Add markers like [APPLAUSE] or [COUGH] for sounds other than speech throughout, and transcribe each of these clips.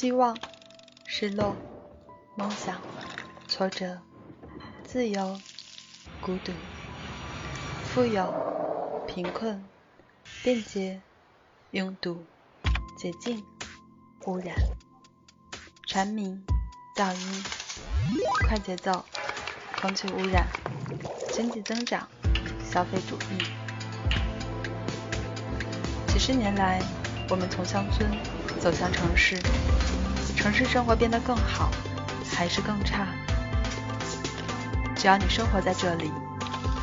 希望、失落、梦想、挫折、自由、孤独、富有、贫困、便捷、拥堵、洁净、污染、蝉鸣、噪音、快节奏、空气污染、经济增长、消费主义。几十年来，我们从乡村走向城市。城市生活变得更好，还是更差？只要你生活在这里，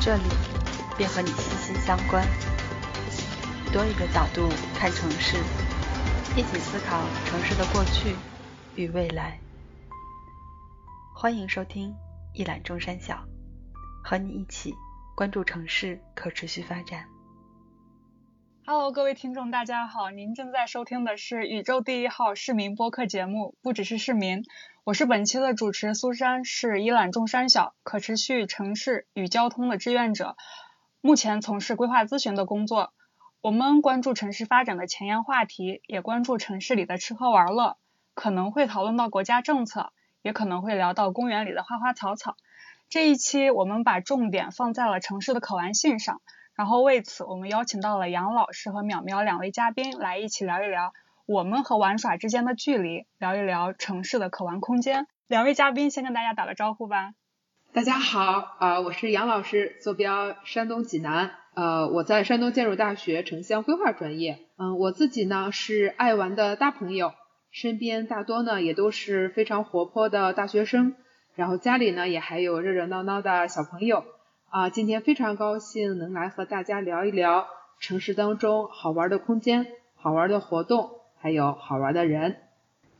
这里便和你息息相关。多一个角度看城市，一起思考城市的过去与未来。欢迎收听一览众山小，和你一起关注城市可持续发展。Hello，各位听众，大家好，您正在收听的是宇宙第一号市民播客节目，不只是市民，我是本期的主持苏珊，是一览众山小可持续城市与交通的志愿者，目前从事规划咨询的工作。我们关注城市发展的前沿话题，也关注城市里的吃喝玩乐，可能会讨论到国家政策，也可能会聊到公园里的花花草草。这一期我们把重点放在了城市的可玩性上。然后为此，我们邀请到了杨老师和淼淼两位嘉宾来一起聊一聊我们和玩耍之间的距离，聊一聊城市的可玩空间。两位嘉宾先跟大家打个招呼吧。大家好，啊，我是杨老师，坐标山东济南，呃，我在山东建筑大学城乡规划专业。嗯，我自己呢是爱玩的大朋友，身边大多呢也都是非常活泼的大学生，然后家里呢也还有热热闹闹的小朋友。啊，今天非常高兴能来和大家聊一聊城市当中好玩的空间、好玩的活动，还有好玩的人。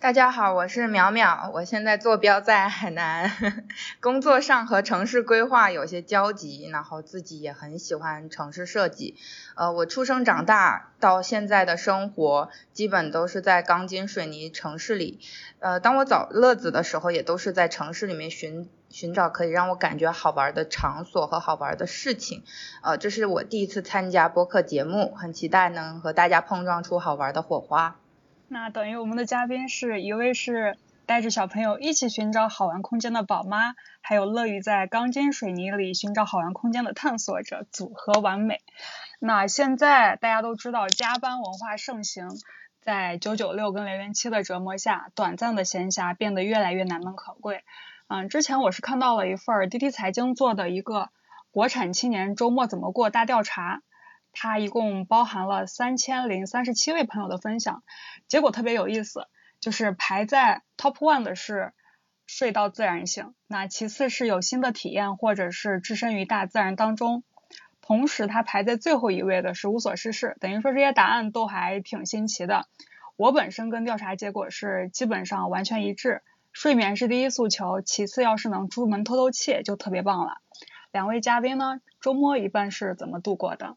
大家好，我是淼淼，我现在坐标在海南，[LAUGHS] 工作上和城市规划有些交集，然后自己也很喜欢城市设计。呃，我出生长大到现在的生活，基本都是在钢筋水泥城市里。呃，当我找乐子的时候，也都是在城市里面寻寻找可以让我感觉好玩的场所和好玩的事情。呃，这是我第一次参加播客节目，很期待能和大家碰撞出好玩的火花。那等于我们的嘉宾是一位是带着小朋友一起寻找好玩空间的宝妈，还有乐于在钢筋水泥里寻找好玩空间的探索者，组合完美。那现在大家都知道加班文化盛行，在九九六跟零零七的折磨下，短暂的闲暇变得越来越难能可贵。嗯，之前我是看到了一份滴滴财经做的一个国产青年周末怎么过大调查。它一共包含了三千零三十七位朋友的分享，结果特别有意思，就是排在 top one 的是睡到自然醒，那其次是有新的体验或者是置身于大自然当中，同时它排在最后一位的是无所事事，等于说这些答案都还挺新奇的。我本身跟调查结果是基本上完全一致，睡眠是第一诉求，其次要是能出门透透气就特别棒了。两位嘉宾呢，周末一般是怎么度过的？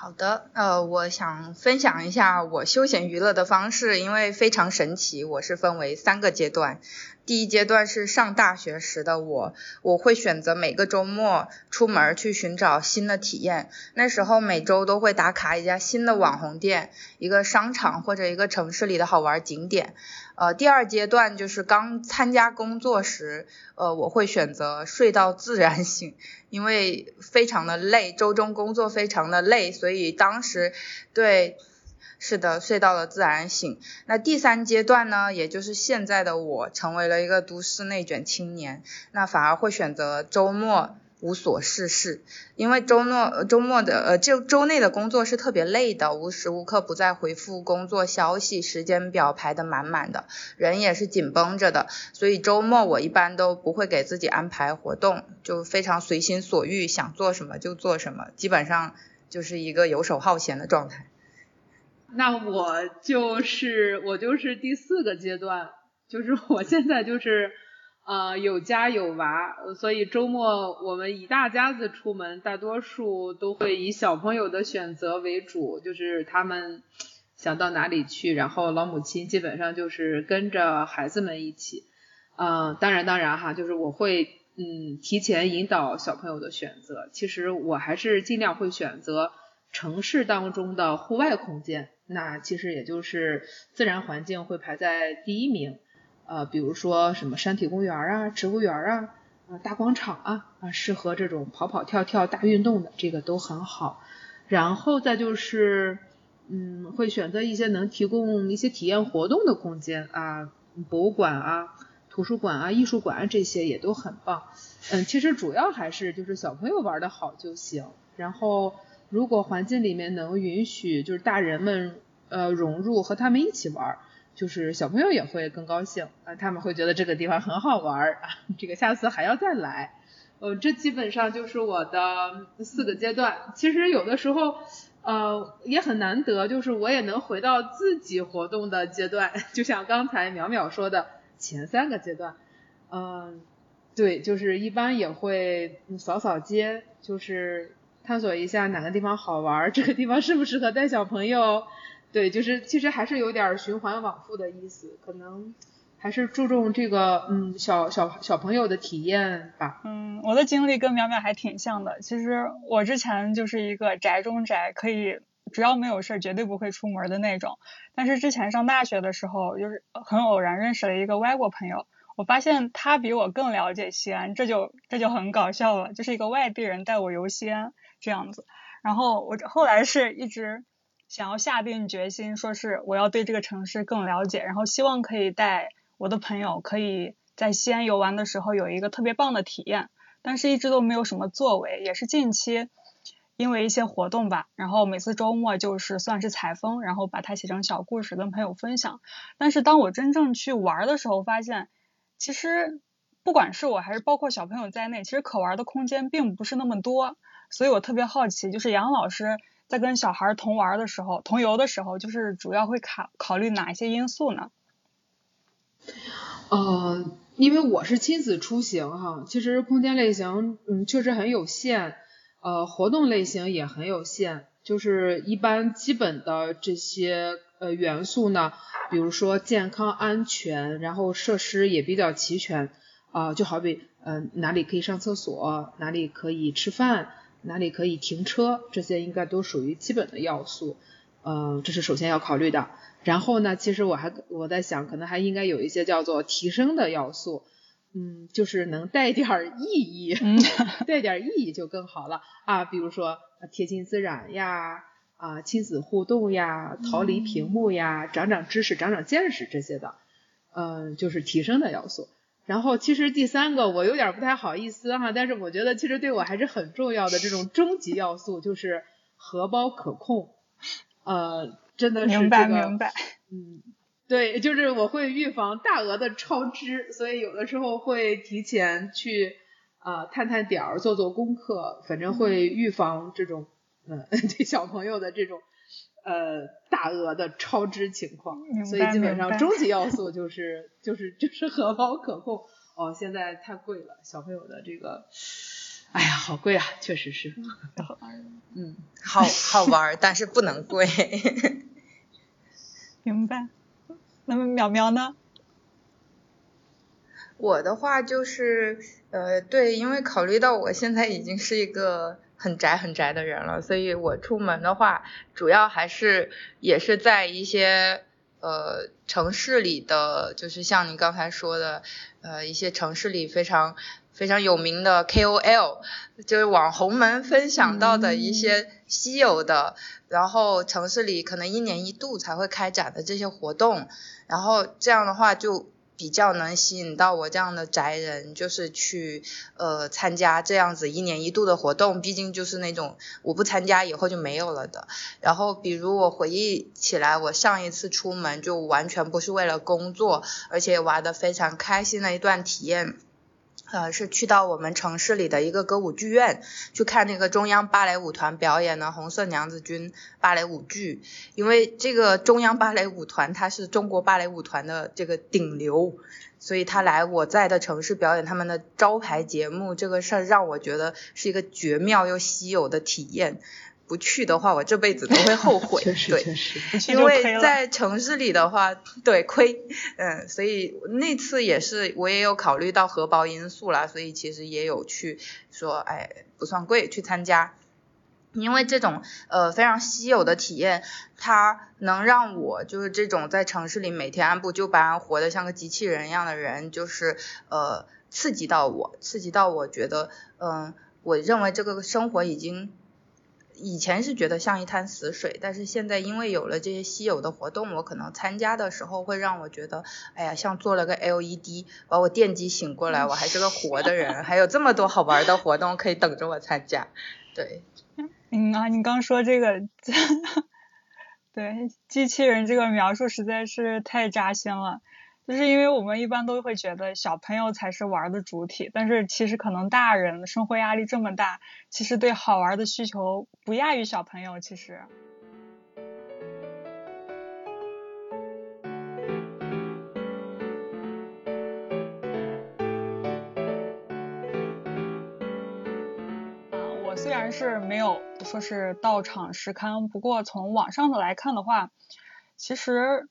好的，呃，我想分享一下我休闲娱乐的方式，因为非常神奇。我是分为三个阶段，第一阶段是上大学时的我，我会选择每个周末出门去寻找新的体验。那时候每周都会打卡一家新的网红店、一个商场或者一个城市里的好玩景点。呃，第二阶段就是刚参加工作时，呃，我会选择睡到自然醒，因为非常的累，周中工作非常的累，所以当时对，是的，睡到了自然醒。那第三阶段呢，也就是现在的我，成为了一个都市内卷青年，那反而会选择周末。无所事事，因为周末周末的呃就周内的工作是特别累的，无时无刻不在回复工作消息，时间表排的满满的，人也是紧绷着的，所以周末我一般都不会给自己安排活动，就非常随心所欲，想做什么就做什么，基本上就是一个游手好闲的状态。那我就是我就是第四个阶段，就是我现在就是。啊，有家有娃，所以周末我们一大家子出门，大多数都会以小朋友的选择为主，就是他们想到哪里去，然后老母亲基本上就是跟着孩子们一起。嗯，当然当然哈，就是我会嗯提前引导小朋友的选择。其实我还是尽量会选择城市当中的户外空间，那其实也就是自然环境会排在第一名。呃，比如说什么山体公园啊、植物园啊、啊大广场啊啊，适合这种跑跑跳跳大运动的，这个都很好。然后再就是，嗯，会选择一些能提供一些体验活动的空间啊，博物馆啊、图书馆啊、艺术馆啊这些也都很棒。嗯，其实主要还是就是小朋友玩的好就行。然后如果环境里面能允许就是大人们呃融入和他们一起玩，就是小朋友也会更高兴啊，他们会觉得这个地方很好玩啊，[LAUGHS] 这个下次还要再来。呃，这基本上就是我的四个阶段。其实有的时候，呃，也很难得，就是我也能回到自己活动的阶段。[LAUGHS] 就像刚才淼淼说的，前三个阶段，嗯，对，就是一般也会扫扫街，就是探索一下哪个地方好玩，[LAUGHS] 这个地方适不适合带小朋友。对，就是其实还是有点循环往复的意思，可能。还是注重这个，嗯，小小小朋友的体验吧。嗯，我的经历跟淼淼还挺像的。其实我之前就是一个宅中宅，可以只要没有事儿绝对不会出门的那种。但是之前上大学的时候，就是很偶然认识了一个外国朋友，我发现他比我更了解西安，这就这就很搞笑了。就是一个外地人带我游西安这样子。然后我后来是一直想要下定决心，说是我要对这个城市更了解，然后希望可以带。我的朋友可以在西安游玩的时候有一个特别棒的体验，但是一直都没有什么作为，也是近期因为一些活动吧，然后每次周末就是算是采风，然后把它写成小故事跟朋友分享。但是当我真正去玩的时候，发现其实不管是我还是包括小朋友在内，其实可玩的空间并不是那么多。所以我特别好奇，就是杨老师在跟小孩同玩的时候、同游的时候，就是主要会考考虑哪一些因素呢？呃，因为我是亲子出行哈，其实空间类型嗯确实很有限，呃活动类型也很有限，就是一般基本的这些呃元素呢，比如说健康安全，然后设施也比较齐全啊，就好比嗯哪里可以上厕所，哪里可以吃饭，哪里可以停车，这些应该都属于基本的要素，嗯这是首先要考虑的。然后呢，其实我还我在想，可能还应该有一些叫做提升的要素，嗯，就是能带点意义，[LAUGHS] 带点意义就更好了啊。比如说贴近自然呀，啊亲子互动呀，逃离屏幕呀，长长知识、长长见识这些的，嗯，就是提升的要素。然后其实第三个我有点不太好意思哈，但是我觉得其实对我还是很重要的这种终极要素就是荷包可控，呃。真的是明白明白，嗯，对，就是我会预防大额的超支，所以有的时候会提前去啊探探点儿，做做功课，反正会预防这种嗯 [LAUGHS] 对小朋友的这种呃大额的超支情况，所以基本上终极要素就是就是就是荷包可控。哦，现在太贵了，小朋友的这个，哎呀，好贵啊，确实是，嗯，好 [LAUGHS] 好玩，但是不能贵。[LAUGHS] 明白，那么淼淼呢？我的话就是，呃，对，因为考虑到我现在已经是一个很宅很宅的人了，所以我出门的话，主要还是也是在一些呃城市里的，就是像你刚才说的，呃，一些城市里非常。非常有名的 KOL，就是网红们分享到的一些稀有的，然后城市里可能一年一度才会开展的这些活动，然后这样的话就比较能吸引到我这样的宅人，就是去呃参加这样子一年一度的活动，毕竟就是那种我不参加以后就没有了的。然后比如我回忆起来，我上一次出门就完全不是为了工作，而且玩的非常开心的一段体验。呃，是去到我们城市里的一个歌舞剧院去看那个中央芭蕾舞团表演的《红色娘子军》芭蕾舞剧，因为这个中央芭蕾舞团它是中国芭蕾舞团的这个顶流，所以他来我在的城市表演他们的招牌节目，这个事儿让我觉得是一个绝妙又稀有的体验。不去的话，我这辈子都会后悔。[LAUGHS] 确实对，确实，因为在城市里的话，对亏，嗯，所以那次也是我也有考虑到荷包因素啦，所以其实也有去说，哎，不算贵，去参加。因为这种呃非常稀有的体验，它能让我就是这种在城市里每天按部就班活得像个机器人一样的人，就是呃刺激到我，刺激到我觉得，嗯，我认为这个生活已经以前是觉得像一滩死水，但是现在因为有了这些稀有的活动，我可能参加的时候会让我觉得，哎呀，像做了个 LED 把我电击醒过来，我还是个活的人，还有这么多好玩的活动可以等着我参加，对。[LAUGHS] 嗯啊，你刚说这个，[LAUGHS] 对机器人这个描述实在是太扎心了。就是因为我们一般都会觉得小朋友才是玩的主体，但是其实可能大人生活压力这么大，其实对好玩的需求不亚于小朋友。其实啊，我。虽然是没有说是到场实勘，不过从网上的来看的话，其实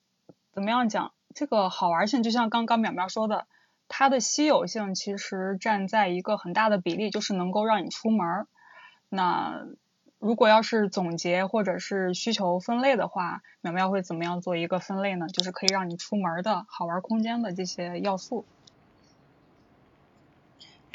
怎么样讲，这个好玩性就像刚刚淼淼说的，它的稀有性其实占在一个很大的比例，就是能够让你出门。那如果要是总结或者是需求分类的话，淼淼会怎么样做一个分类呢？就是可以让你出门的好玩空间的这些要素。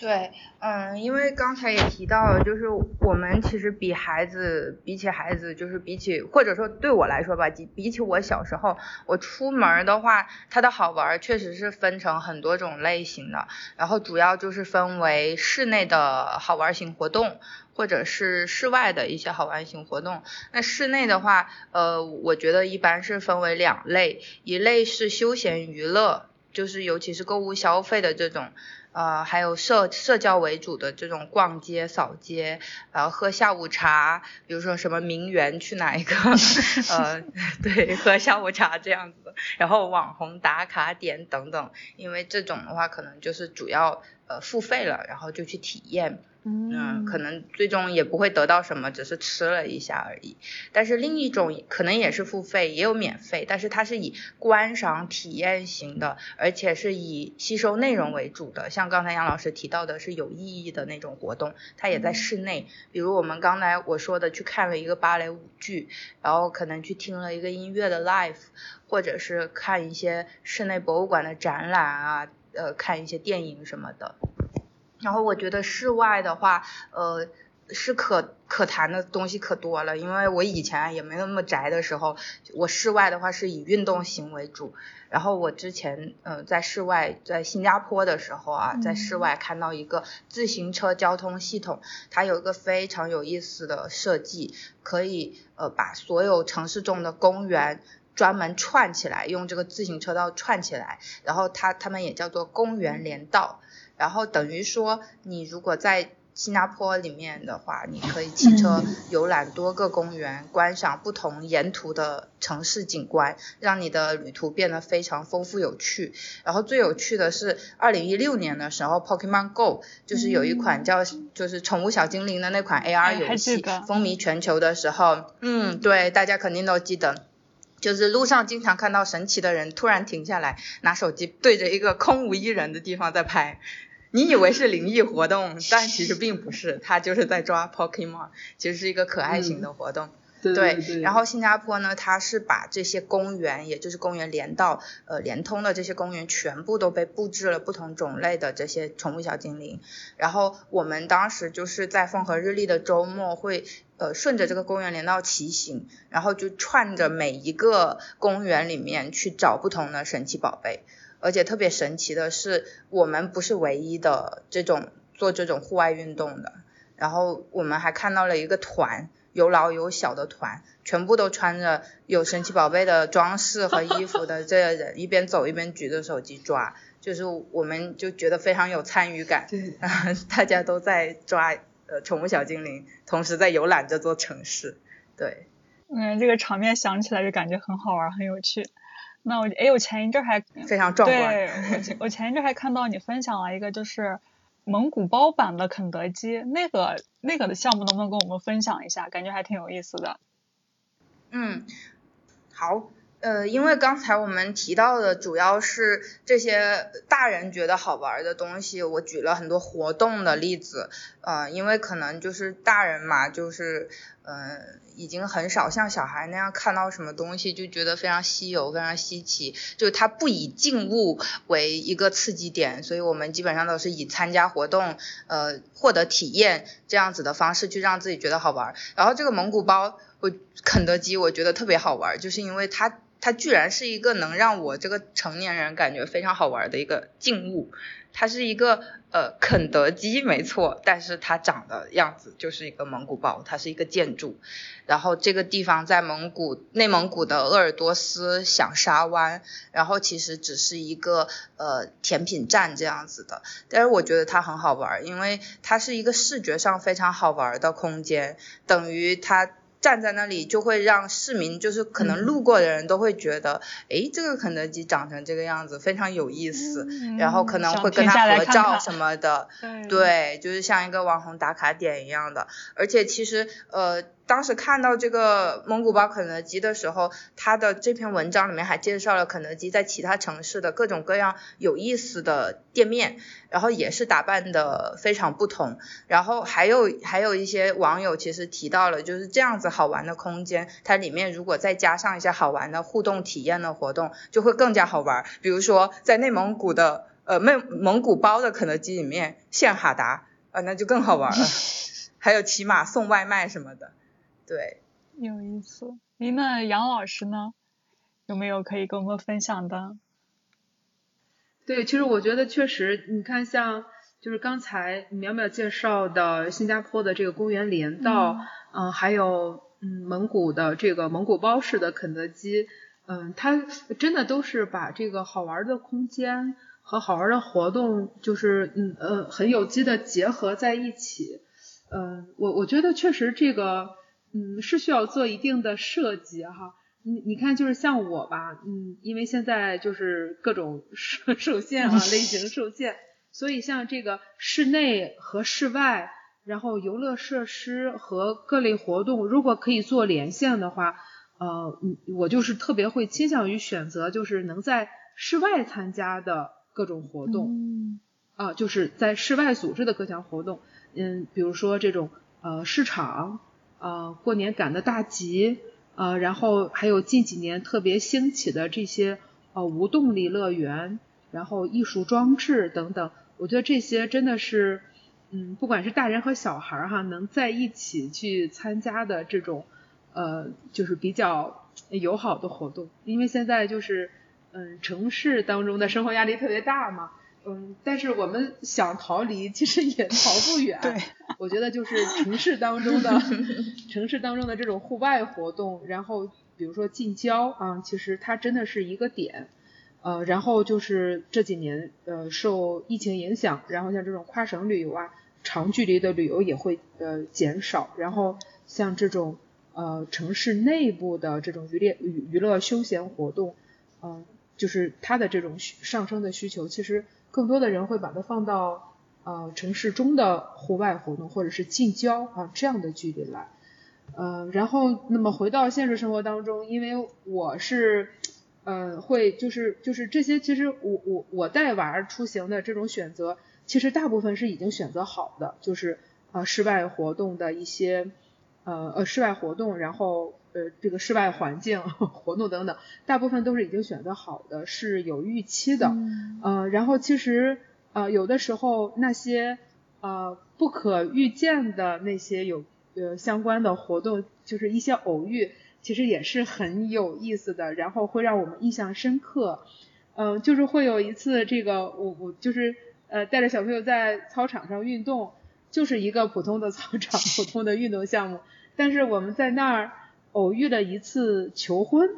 对，嗯，因为刚才也提到了，就是我们其实比孩子，比起孩子，就是比起或者说对我来说吧，比比起我小时候，我出门的话，它的好玩确实是分成很多种类型的，然后主要就是分为室内的好玩型活动，或者是室外的一些好玩型活动。那室内的话，呃，我觉得一般是分为两类，一类是休闲娱乐，就是尤其是购物消费的这种。呃，还有社社交为主的这种逛街、扫街，然后喝下午茶，比如说什么名媛去哪一个，[LAUGHS] 呃，对，喝下午茶这样子，然后网红打卡点等等，因为这种的话可能就是主要呃付费了，然后就去体验。嗯，可能最终也不会得到什么，只是吃了一下而已。但是另一种可能也是付费，也有免费，但是它是以观赏体验型的，而且是以吸收内容为主的。像刚才杨老师提到的是有意义的那种活动，它也在室内。比如我们刚才我说的，去看了一个芭蕾舞剧，然后可能去听了一个音乐的 live，或者是看一些室内博物馆的展览啊，呃，看一些电影什么的。然后我觉得室外的话，呃，是可可谈的东西可多了。因为我以前也没那么宅的时候，我室外的话是以运动型为主。然后我之前，嗯，在室外，在新加坡的时候啊，在室外看到一个自行车交通系统，它有一个非常有意思的设计，可以呃把所有城市中的公园专门串起来，用这个自行车道串起来，然后它他们也叫做公园连道。然后等于说，你如果在新加坡里面的话，你可以骑车游览多个公园，观赏不同沿途的城市景观，让你的旅途变得非常丰富有趣。然后最有趣的是，二零一六年的时候，Pokemon Go 就是有一款叫就是宠物小精灵的那款 AR 游戏风靡全球的时候，嗯，对，大家肯定都记得。就是路上经常看到神奇的人突然停下来，拿手机对着一个空无一人的地方在拍。你以为是灵异活动，但其实并不是，他就是在抓 Pokemon，其实是一个可爱型的活动。对，然后新加坡呢，它是把这些公园，也就是公园连到，呃，连通的这些公园全部都被布置了不同种类的这些宠物小精灵。然后我们当时就是在风和日丽的周末，会呃顺着这个公园连道骑行，然后就串着每一个公园里面去找不同的神奇宝贝。而且特别神奇的是，我们不是唯一的这种做这种户外运动的。然后我们还看到了一个团，有老有小的团，全部都穿着有神奇宝贝的装饰和衣服的这些人，一边走一边举着手机抓，就是我们就觉得非常有参与感。对，[LAUGHS] 大家都在抓呃宠物小精灵，同时在游览这座城市。对，嗯，这个场面想起来就感觉很好玩，很有趣。那我哎，我前一阵还非常壮观。对，我我前一阵还看到你分享了一个，就是蒙古包版的肯德基，那个那个的项目能不能跟我们分享一下？感觉还挺有意思的。嗯，好。呃，因为刚才我们提到的主要是这些大人觉得好玩的东西，我举了很多活动的例子，呃，因为可能就是大人嘛，就是嗯，已经很少像小孩那样看到什么东西就觉得非常稀有、非常稀奇，就他不以静物为一个刺激点，所以我们基本上都是以参加活动，呃，获得体验这样子的方式去让自己觉得好玩。然后这个蒙古包，我肯德基我觉得特别好玩，就是因为它。它居然是一个能让我这个成年人感觉非常好玩的一个静物，它是一个呃肯德基没错，但是它长的样子就是一个蒙古包，它是一个建筑，然后这个地方在蒙古内蒙古的鄂尔多斯响沙湾，然后其实只是一个呃甜品站这样子的，但是我觉得它很好玩，因为它是一个视觉上非常好玩的空间，等于它。站在那里就会让市民，就是可能路过的人都会觉得，哎，这个肯德基长成这个样子非常有意思，然后可能会跟他合照什么的，对，就是像一个网红打卡点一样的，而且其实呃。当时看到这个蒙古包肯德基的时候，他的这篇文章里面还介绍了肯德基在其他城市的各种各样有意思的店面，然后也是打扮的非常不同。然后还有还有一些网友其实提到了，就是这样子好玩的空间，它里面如果再加上一些好玩的互动体验的活动，就会更加好玩。比如说在内蒙古的呃内蒙古包的肯德基里面献哈达啊，那就更好玩了。[LAUGHS] 还有骑马送外卖什么的。对，有意思。您那杨老师呢？有没有可以跟我们分享的？对，其实我觉得确实，你看像就是刚才淼淼介绍的新加坡的这个公园连道，嗯，还有嗯蒙古的这个蒙古包式的肯德基，嗯，它真的都是把这个好玩的空间和好玩的活动，就是嗯呃很有机的结合在一起。嗯，我我觉得确实这个。嗯，是需要做一定的设计哈。你你看，就是像我吧，嗯，因为现在就是各种受受限啊，类型受限，所以像这个室内和室外，然后游乐设施和各类活动，如果可以做连线的话，呃，我就是特别会倾向于选择就是能在室外参加的各种活动，啊，就是在室外组织的各项活动，嗯，比如说这种呃市场。呃，过年赶的大集，呃，然后还有近几年特别兴起的这些呃无动力乐园，然后艺术装置等等，我觉得这些真的是，嗯，不管是大人和小孩哈，能在一起去参加的这种，呃，就是比较友好的活动，因为现在就是，嗯，城市当中的生活压力特别大嘛。嗯，但是我们想逃离，其实也逃不 [LAUGHS] 远。对，我觉得就是城市当中的 [LAUGHS] 城市当中的这种户外活动，然后比如说近郊啊，其实它真的是一个点。呃，然后就是这几年呃受疫情影响，然后像这种跨省旅游啊，长距离的旅游也会呃减少。然后像这种呃城市内部的这种娱乐娱娱乐休闲活动，嗯，就是它的这种上升的需求，其实。更多的人会把它放到呃城市中的户外活动或者是近郊啊这样的距离来，呃，然后那么回到现实生活当中，因为我是呃会就是就是这些其实我我我带娃儿出行的这种选择，其实大部分是已经选择好的，就是啊室外活动的一些呃呃室外活动，然后呃这个室外环境 [LAUGHS] 活动等等，大部分都是已经选择好的，是有预期的。呃，然后其实呃有的时候那些呃不可预见的那些有呃相关的活动，就是一些偶遇，其实也是很有意思的，然后会让我们印象深刻。嗯，就是会有一次这个我我就是呃带着小朋友在操场上运动，就是一个普通的操场，普通的运动项目，但是我们在那儿偶遇了一次求婚。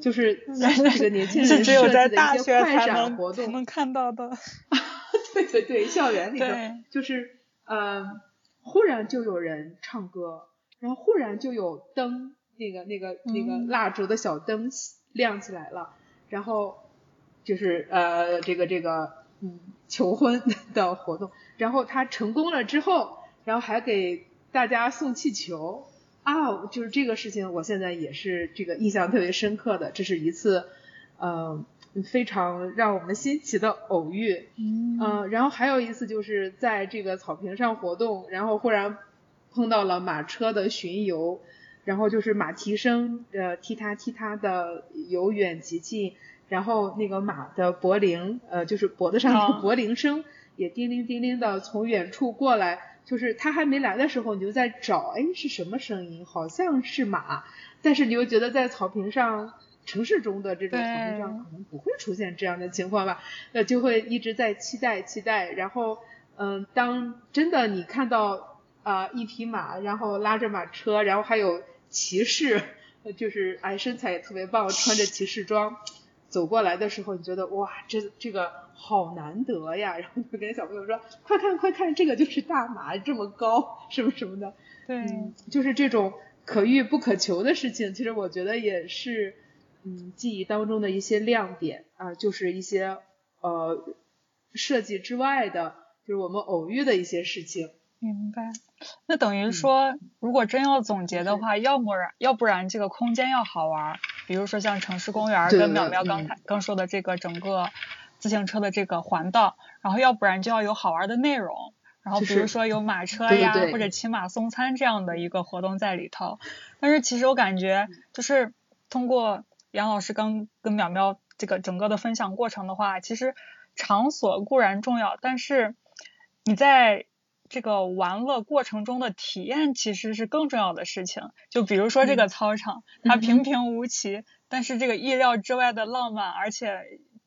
就是 [LAUGHS] 这个年轻人是只有在大学才能才能看到的。[LAUGHS] 对对对，校园里头就是呃，忽然就有人唱歌，然后忽然就有灯，那个那个那个蜡烛的小灯亮起来了，然后就是呃这个这个嗯求婚的活动。然后他成功了之后，然后还给大家送气球啊，就是这个事情，我现在也是这个印象特别深刻的。这是一次，嗯。非常让我们新奇的偶遇，嗯，然后还有一次就是在这个草坪上活动，然后忽然碰到了马车的巡游，然后就是马蹄声，呃，踢踏踢踏的由远及近，然后那个马的脖铃，呃，就是脖子上的 [LAUGHS] 脖铃声也叮铃叮铃的从远处过来，就是他还没来的时候，你就在找，哎，是什么声音？好像是马，但是你又觉得在草坪上。城市中的这种草坪上可能不会出现这样的情况吧，那就会一直在期待期待，然后嗯，当真的你看到啊一匹马，然后拉着马车，然后还有骑士，[LAUGHS] 就是哎身材也特别棒，穿着骑士装走过来的时候，你觉得哇这这个好难得呀，[LAUGHS] 然后就跟小朋友说快看快看，这个就是大马这么高 [LAUGHS] 什么什么的，对，就是这种可遇不可求的事情，其实我觉得也是。嗯，记忆当中的一些亮点啊，就是一些呃设计之外的，就是我们偶遇的一些事情。明白。那等于说，如果真要总结的话，要不然要不然这个空间要好玩，比如说像城市公园跟淼淼刚才刚说的这个整个自行车的这个环道，然后要不然就要有好玩的内容，然后比如说有马车呀或者骑马送餐这样的一个活动在里头。但是其实我感觉就是通过。杨老师刚跟淼淼这个整个的分享过程的话，其实场所固然重要，但是你在这个玩乐过程中的体验其实是更重要的事情。就比如说这个操场，它平平无奇，但是这个意料之外的浪漫，而且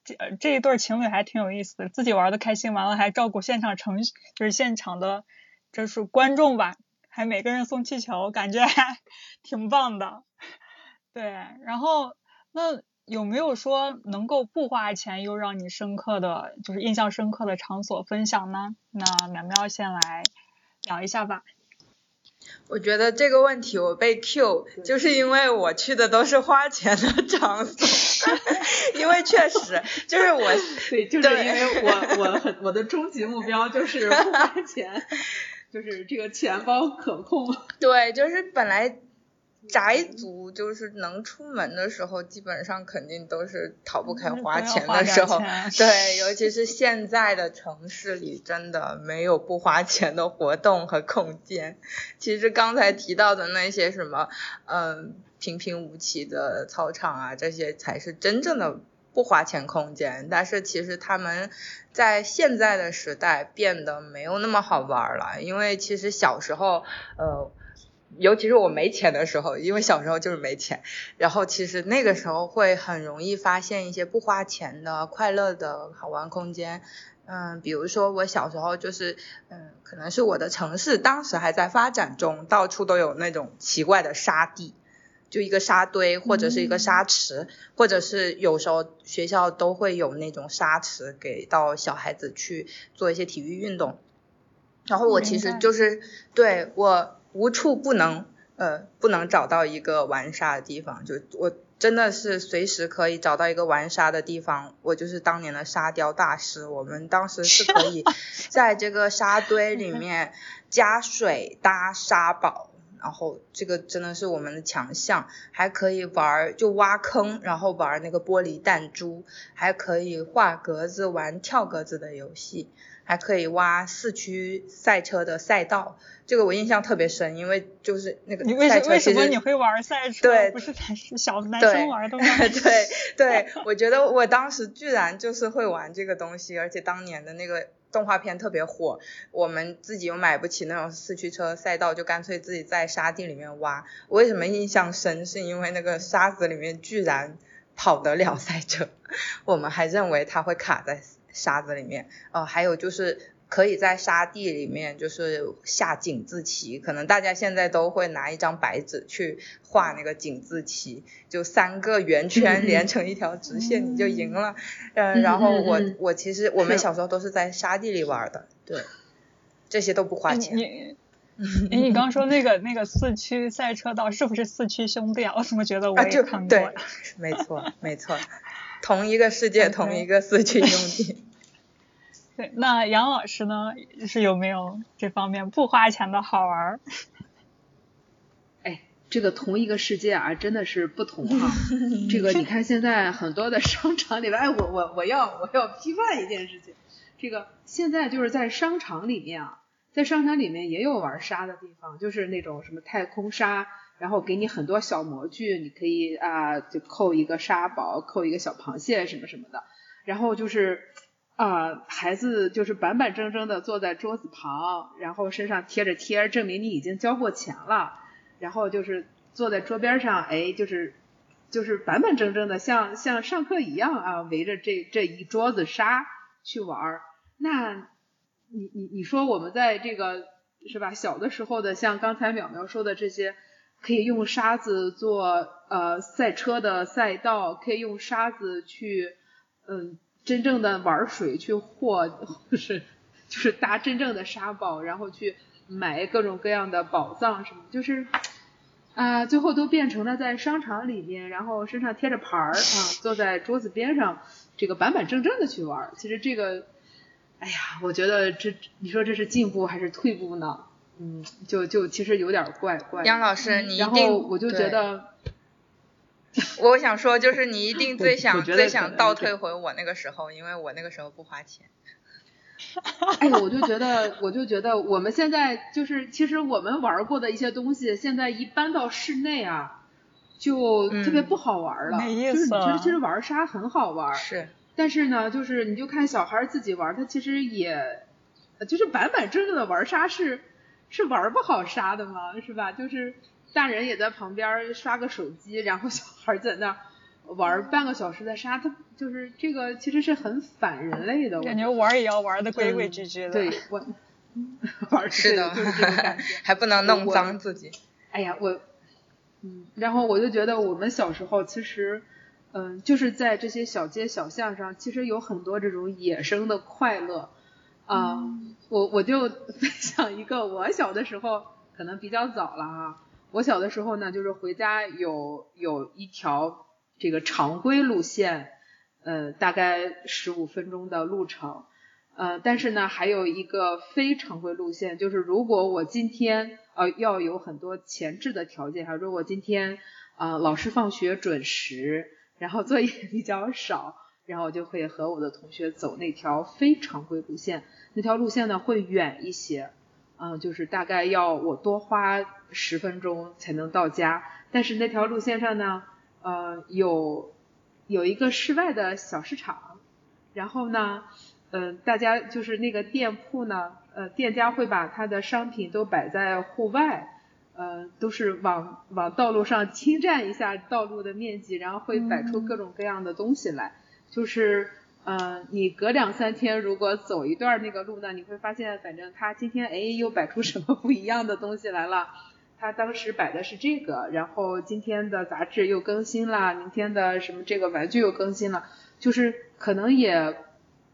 这这一对情侣还挺有意思的，自己玩的开心，完了还照顾现场程就是现场的，就是观众吧，还每个人送气球，感觉还 [LAUGHS] 挺棒的。[LAUGHS] 对，然后。那有没有说能够不花钱又让你深刻的就是印象深刻的场所分享呢？那苗苗先来聊一下吧。我觉得这个问题我被 Q，就是因为我去的都是花钱的场所，[LAUGHS] 因为确实就是我，[LAUGHS] 对，就是因为我我很我的终极目标就是不花钱，[LAUGHS] 就是这个钱包可控。对，就是本来。宅族就是能出门的时候，基本上肯定都是逃不开花钱的时候。对，尤其是现在的城市里，真的没有不花钱的活动和空间。其实刚才提到的那些什么，嗯，平平无奇的操场啊，这些才是真正的不花钱空间。但是其实他们在现在的时代变得没有那么好玩了，因为其实小时候，呃。尤其是我没钱的时候，因为小时候就是没钱，然后其实那个时候会很容易发现一些不花钱的快乐的好玩空间。嗯，比如说我小时候就是，嗯，可能是我的城市当时还在发展中，到处都有那种奇怪的沙地，就一个沙堆或者是一个沙池，或者是有时候学校都会有那种沙池给到小孩子去做一些体育运动。然后我其实就是对我。无处不能，呃，不能找到一个玩沙的地方，就我真的是随时可以找到一个玩沙的地方。我就是当年的沙雕大师，我们当时是可以 [LAUGHS] 在这个沙堆里面加水搭沙堡，然后这个真的是我们的强项，还可以玩就挖坑，然后玩那个玻璃弹珠，还可以画格子玩跳格子的游戏。还可以挖四驱赛车的赛道，这个我印象特别深，因为就是那个赛车为什么你会玩赛车？对，不是 [LAUGHS] 才是小男生玩的 [LAUGHS] 吗？对对，我觉得我当时居然就是会玩这个东西，而且当年的那个动画片特别火，我们自己又买不起那种四驱车赛道，就干脆自己在沙地里面挖。我为什么印象深？是因为那个沙子里面居然跑得了赛车，[LAUGHS] 我们还认为它会卡在。沙子里面，呃，还有就是可以在沙地里面就是下井字棋，可能大家现在都会拿一张白纸去画那个井字棋，就三个圆圈连成一条直线，你就赢了。嗯，然后我我其实我们小时候都是在沙地里玩的，对，这些都不花钱。你，哎，你刚说那个那个四驱赛车道是不是四驱兄弟啊？我怎么觉得我也看过？对，[LAUGHS] 没错没错。同一个世界，同一个四驱兄弟。[LAUGHS] 对，那杨老师呢，是有没有这方面不花钱的好玩儿？[LAUGHS] 哎，这个同一个世界啊，真的是不同哈。[LAUGHS] 这个你看现在很多的商场里边，哎，我我我要我要批判一件事情，这个现在就是在商场里面啊，在商场里面也有玩沙的地方，就是那种什么太空沙，然后给你很多小模具，你可以啊就扣一个沙堡，扣一个小螃蟹什么什么的，然后就是。啊，孩子就是板板正正的坐在桌子旁，然后身上贴着贴，证明你已经交过钱了。然后就是坐在桌边上，哎，就是就是板板正正的，像像上课一样啊，围着这这一桌子沙去玩儿。那，你你你说我们在这个是吧？小的时候的，像刚才淼淼说的这些，可以用沙子做呃赛车的赛道，可以用沙子去嗯。真正的玩水去获，就是就是搭真正的沙堡，然后去买各种各样的宝藏什么，就是啊，最后都变成了在商场里面，然后身上贴着牌儿啊，坐在桌子边上，这个板板正正的去玩。其实这个，哎呀，我觉得这你说这是进步还是退步呢？嗯，就就其实有点怪怪。杨老师，你一定我就觉得。[LAUGHS] 我想说，就是你一定最想最想倒退回我那个时候，因为我那个时候不花钱。[LAUGHS] 哎，我就觉得，我就觉得我们现在就是，其实我们玩过的一些东西，现在一搬到室内啊，就特别不好玩了。没意思。就是你觉得其实玩沙很好玩。是。但是呢，就是你就看小孩自己玩，他其实也，就是板板正正的玩沙是是玩不好杀的吗，是吧？就是。大人也在旁边刷个手机，然后小孩在那玩半个小时再杀，他就是这个其实是很反人类的。感觉玩也要玩的规规矩矩的。对，我 [LAUGHS] 玩是的，就是这种感觉，还不能弄脏自己。哎呀，我，嗯，然后我就觉得我们小时候其实，嗯，就是在这些小街小巷上，其实有很多这种野生的快乐。啊，我我就分享 [LAUGHS] 一个我小的时候，可能比较早了啊。我小的时候呢，就是回家有有一条这个常规路线，呃，大概十五分钟的路程，呃，但是呢，还有一个非常规路线，就是如果我今天呃要有很多前置的条件哈，如果今天啊老师放学准时，然后作业 [LAUGHS] 比较少，然后我就会和我的同学走那条非常规路线，那条路线呢会远一些。嗯，就是大概要我多花十分钟才能到家，但是那条路线上呢，呃，有有一个室外的小市场，然后呢，嗯，大家就是那个店铺呢，呃，店家会把他的商品都摆在户外，呃，都是往往道路上 [LAUGHS] 侵占一下道路的面积，然后会摆出各种各样的东西来，就是。嗯，你隔两三天如果走一段那个路呢，你会发现，反正他今天哎又摆出什么不一样的东西来了。他当时摆的是这个，然后今天的杂志又更新了，明天的什么这个玩具又更新了，就是可能也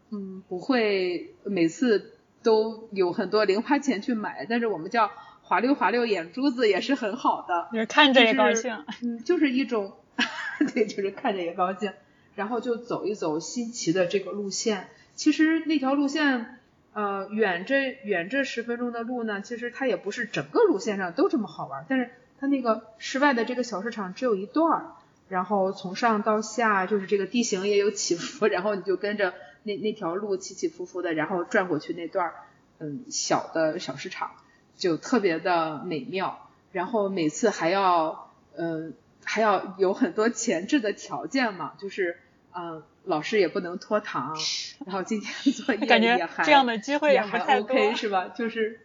嗯不会每次都有很多零花钱去买，但是我们叫滑溜滑溜眼珠子也是很好的，就是看着也高兴，嗯，就是一种，[LAUGHS] 对，就是看着也高兴。然后就走一走新奇的这个路线，其实那条路线，呃，远这远这十分钟的路呢，其实它也不是整个路线上都这么好玩，但是它那个室外的这个小市场只有一段儿，然后从上到下就是这个地形也有起伏，[LAUGHS] 然后你就跟着那那条路起起伏伏的，然后转过去那段儿，嗯，小的小市场就特别的美妙，然后每次还要，嗯，还要有很多前置的条件嘛，就是。嗯，老师也不能拖堂，然后今天作业也还这样的机会也还 OK 是吧？就是，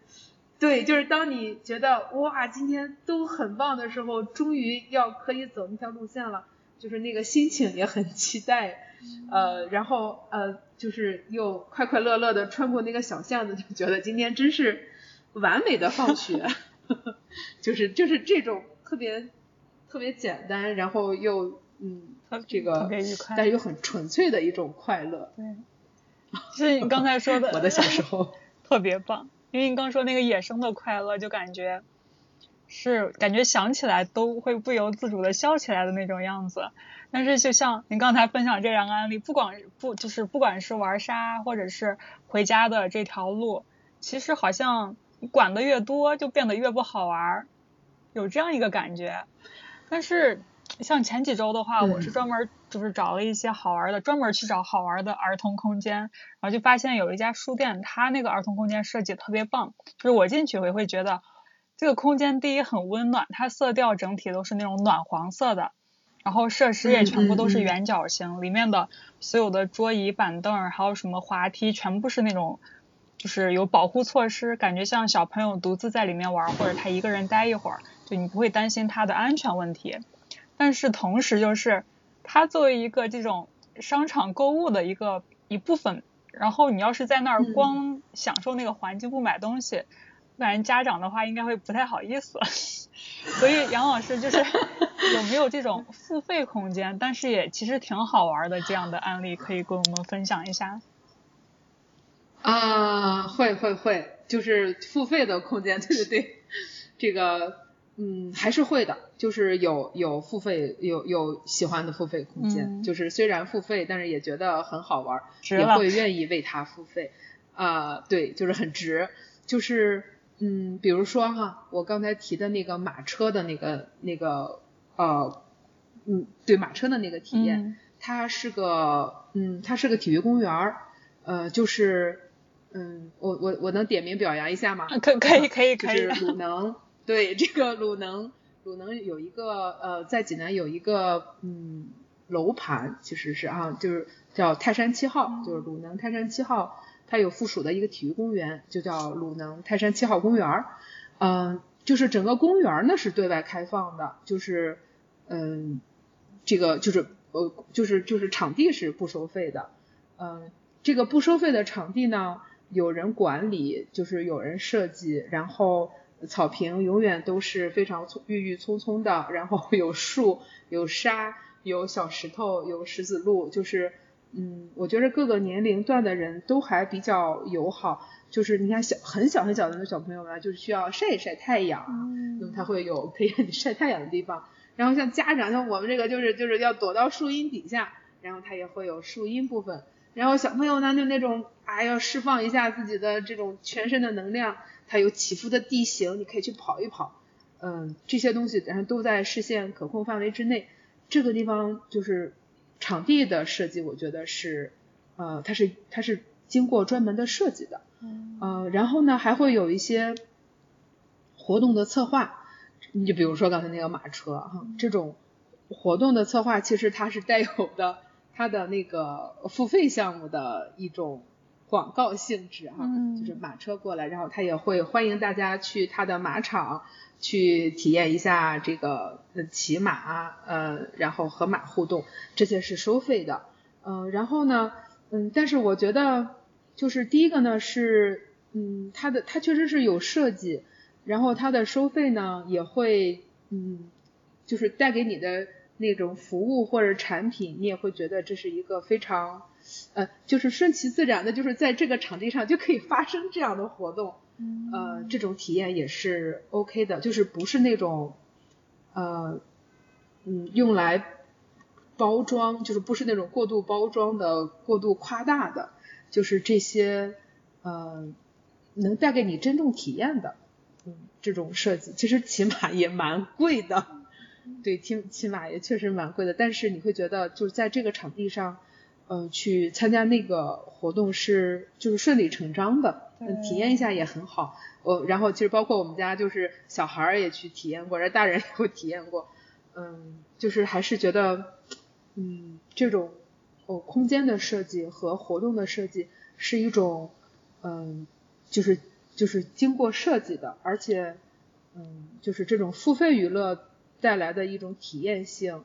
对，就是当你觉得哇，今天都很棒的时候，终于要可以走那条路线了，就是那个心情也很期待，呃，然后呃，就是又快快乐乐的穿过那个小巷子，就觉得今天真是完美的放学，[LAUGHS] 就是就是这种特别特别简单，然后又。嗯，这个但是又很纯粹的一种快乐。对，[LAUGHS] 所以你刚才说的，我的小时候 [LAUGHS] 特别棒，因为你刚说那个野生的快乐，就感觉是感觉想起来都会不由自主的笑起来的那种样子。但是就像您刚才分享这两个案例，不管不就是不管是玩沙或者是回家的这条路，其实好像管的越多就变得越不好玩，有这样一个感觉。但是像前几周的话，我是专门就是找了一些好玩的，专门去找好玩的儿童空间，然后就发现有一家书店，它那个儿童空间设计特别棒，就是我进去我会觉得这个空间第一很温暖，它色调整体都是那种暖黄色的。然后设施也全部都是圆角形，里面的所有的桌椅板凳，还有什么滑梯，全部是那种，就是有保护措施，感觉像小朋友独自在里面玩，或者他一个人待一会儿，就你不会担心它的安全问题。但是同时就是，它作为一个这种商场购物的一个一部分，然后你要是在那儿光享受那个环境不买东西，感觉家长的话应该会不太好意思。[LAUGHS] 所以杨老师就是 [LAUGHS] 有没有这种付费空间，但是也其实挺好玩的这样的案例，可以跟我们分享一下？啊，会会会，就是付费的空间，对对对，这个嗯还是会的，就是有有付费有有喜欢的付费空间，就是虽然付费，但是也觉得很好玩，也会愿意为它付费啊，对，就是很值，就是。嗯，比如说哈，我刚才提的那个马车的那个那个呃，嗯，对马车的那个体验，它是个嗯，它是个体育公园儿，呃，就是嗯，我我我能点名表扬一下吗？可可以可以可以。[LAUGHS] 就是鲁能，对这个鲁能鲁能有一个呃，在济南有一个嗯楼盘，其实是啊，就是叫泰山七号，就是鲁能泰山七号。它有附属的一个体育公园，就叫鲁能泰山七号公园。嗯，就是整个公园呢是对外开放的，就是嗯，这个就是呃，就是就是场地是不收费的。嗯，这个不收费的场地呢，有人管理，就是有人设计，然后草坪永远都是非常葱郁郁葱葱的，然后有树、有沙、有小石头、有石子路，就是。嗯，我觉得各个年龄段的人都还比较友好，就是你看小很小很小的那小朋友们，就是需要晒一晒太阳，那么他会有可以让你晒太阳的地方。然后像家长，像我们这个就是就是要躲到树荫底下，然后他也会有树荫部分。然后小朋友呢，就那种啊要释放一下自己的这种全身的能量，它有起伏的地形，你可以去跑一跑。嗯，这些东西然后都在视线可控范围之内。这个地方就是。场地的设计，我觉得是，呃，它是它是经过专门的设计的，呃，然后呢，还会有一些活动的策划，你就比如说刚才那个马车哈，这种活动的策划，其实它是带有的它的那个付费项目的一种广告性质哈，就是马车过来，然后他也会欢迎大家去他的马场。去体验一下这个骑马，呃，然后和马互动，这些是收费的，嗯，然后呢，嗯，但是我觉得就是第一个呢是，嗯，它的它确实是有设计，然后它的收费呢也会，嗯，就是带给你的那种服务或者产品，你也会觉得这是一个非常，呃，就是顺其自然的，就是在这个场地上就可以发生这样的活动。呃，这种体验也是 OK 的，就是不是那种，呃，嗯，用来包装，就是不是那种过度包装的、过度夸大的，就是这些，呃，能带给你真正体验的，嗯，这种设计，其实起码也蛮贵的，对，听起码也确实蛮贵的，但是你会觉得就是在这个场地上。嗯，去参加那个活动是就是顺理成章的，体验一下也很好。呃然后其实包括我们家就是小孩儿也去体验过，然后大人也会体验过。嗯，就是还是觉得，嗯，这种哦空间的设计和活动的设计是一种，嗯，就是就是经过设计的，而且嗯，就是这种付费娱乐带来的一种体验性，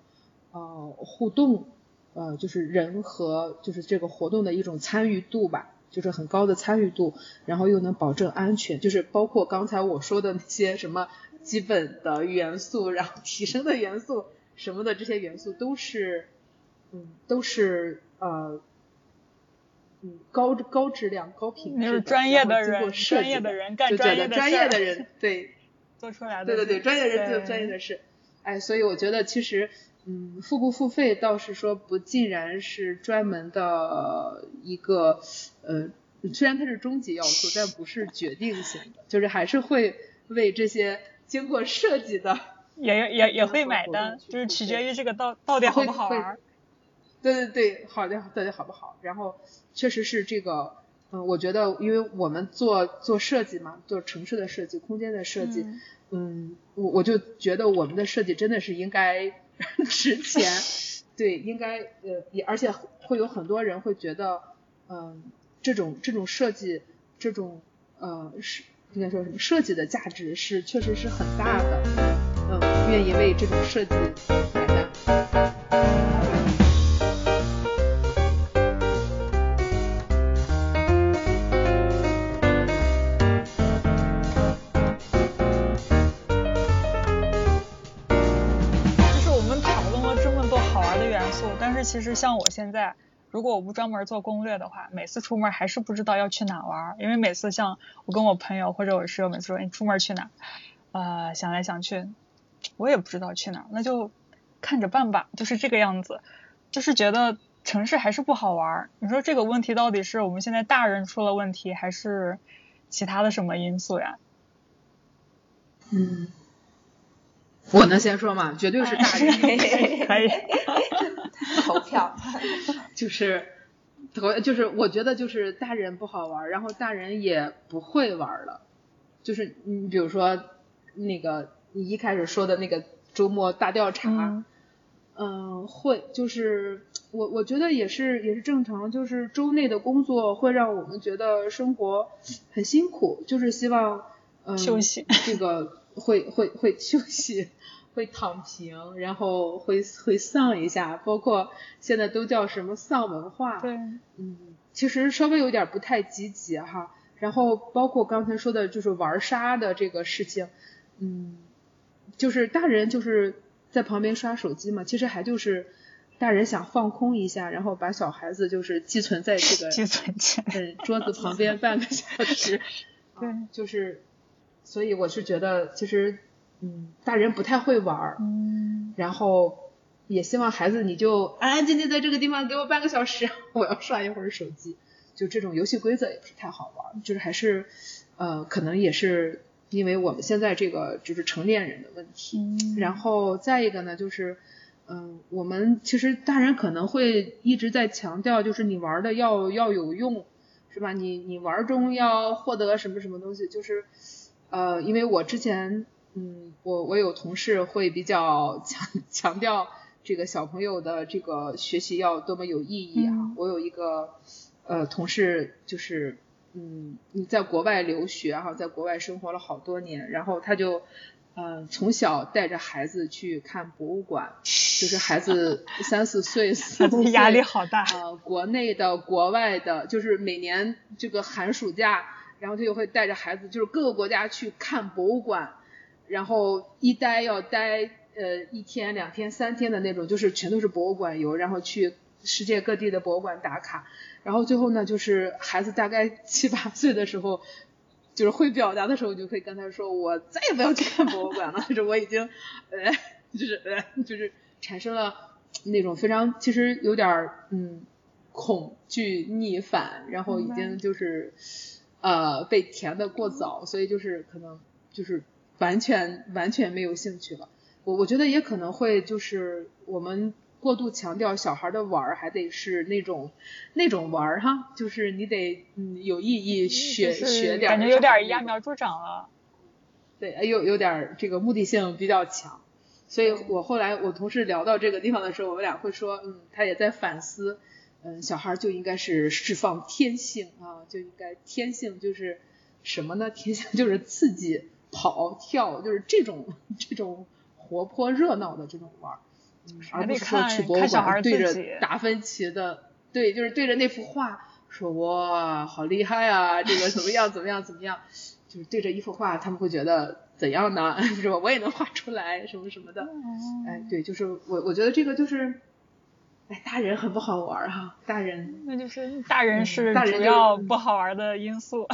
呃，互动。呃，就是人和就是这个活动的一种参与度吧，就是很高的参与度，然后又能保证安全，就是包括刚才我说的那些什么基本的元素，然后提升的元素什么的这些元素都是，嗯，都是呃，嗯，高高质量、高品质的，专业的人，专业的人干专业的专业的人，对做出来的。对对对，专业人做专业的事。哎，所以我觉得其实，嗯，付不付费倒是说不尽然是专门的一个，呃，虽然它是终极要素，但不是决定性的，就是还是会为这些经过设计的，[LAUGHS] 也也也会买单，就是取决于这个到到底好不好玩。对对对，好的到底好不好？然后确实是这个，嗯，我觉得因为我们做做设计嘛，做城市的设计、空间的设计。嗯，我我就觉得我们的设计真的是应该 [LAUGHS] 值钱，对，应该呃也而且会有很多人会觉得，嗯，这种这种设计，这种呃是应该说什么设计的价值是确实是很大的，嗯，愿意为这种设计其实像我现在，如果我不专门做攻略的话，每次出门还是不知道要去哪玩。因为每次像我跟我朋友或者我室友每次说你出门去哪，呃，想来想去，我也不知道去哪，那就看着办吧，就是这个样子。就是觉得城市还是不好玩。你说这个问题到底是我们现在大人出了问题，还是其他的什么因素呀？嗯，我能先说吗？绝对是大人 [LAUGHS] 可以。投票，[LAUGHS] 就是投，就是我觉得就是大人不好玩，然后大人也不会玩了。就是你比如说那个你一开始说的那个周末大调查，嗯，会就是我我觉得也是也是正常，就是周内的工作会让我们觉得生活很辛苦，就是希望嗯休息，这个会会会休息。会躺平，然后会会丧一下，包括现在都叫什么丧文化。对，嗯，其实稍微有点不太积极哈。然后包括刚才说的，就是玩沙的这个事情，嗯，就是大人就是在旁边刷手机嘛，其实还就是大人想放空一下，然后把小孩子就是寄存在这个寄存起嗯桌子旁边半个小时。[LAUGHS] 对，就是，所以我是觉得其实。嗯，大人不太会玩儿，嗯，然后也希望孩子你就安安静静在这个地方给我半个小时，[LAUGHS] 我要刷一会儿手机，就这种游戏规则也不是太好玩，就是还是呃可能也是因为我们现在这个就是成年人的问题，然后再一个呢就是嗯我们其实大人可能会一直在强调就是你玩的要要有用，是吧？你你玩中要获得什么什么东西，就是呃因为我之前。嗯，我我有同事会比较强 [LAUGHS] 强调这个小朋友的这个学习要多么有意义啊。我有一个呃同事就是嗯你在国外留学哈，在国外生活了好多年，然后他就嗯从小带着孩子去看博物馆，就是孩子 [LAUGHS] 三四岁四岁压力好大啊，国内的国外的，就是每年这个寒暑假，然后他就会带着孩子就是各个国家去看博物馆。然后一待要待呃一天两天三天的那种，就是全都是博物馆游，然后去世界各地的博物馆打卡。然后最后呢，就是孩子大概七八岁的时候，就是会表达的时候，就可以跟他说，我再也不要去看博物馆了，就是我已经呃就是呃就是产生了那种非常其实有点嗯恐惧逆反，然后已经就是呃被填的过早，所以就是可能就是。完全完全没有兴趣了，我我觉得也可能会就是我们过度强调小孩的玩儿还得是那种那种玩儿哈，就是你得嗯有意义学学点，感觉有点揠苗助长了。对，有有点这个目的性比较强，所以我后来我同事聊到这个地方的时候，我们俩会说，嗯，他也在反思，嗯，小孩就应该是释放天性啊，就应该天性就是什么呢？天性就是刺激。跑跳就是这种 [LAUGHS] 这种活泼热闹的这种玩儿，而不是说去博物馆对着达芬奇的，对，就是对着那幅画说哇好厉害啊，[LAUGHS] 这个怎么样怎么样怎么样，就是对着一幅画他们会觉得怎样呢？是吧？我也能画出来什么什么的，哎，对，就是我我觉得这个就是，哎，大人很不好玩哈，大人那就是大人是主要不好玩的因素。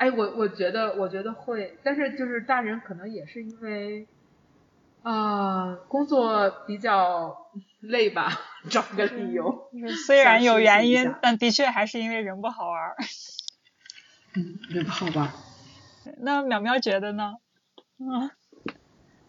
哎，我我觉得我觉得会，但是就是大人可能也是因为啊、工作比较累吧，找个理由。虽然有原因但的确还是因为人不好玩。嗯，人不好玩。那淼淼觉得呢？嗯，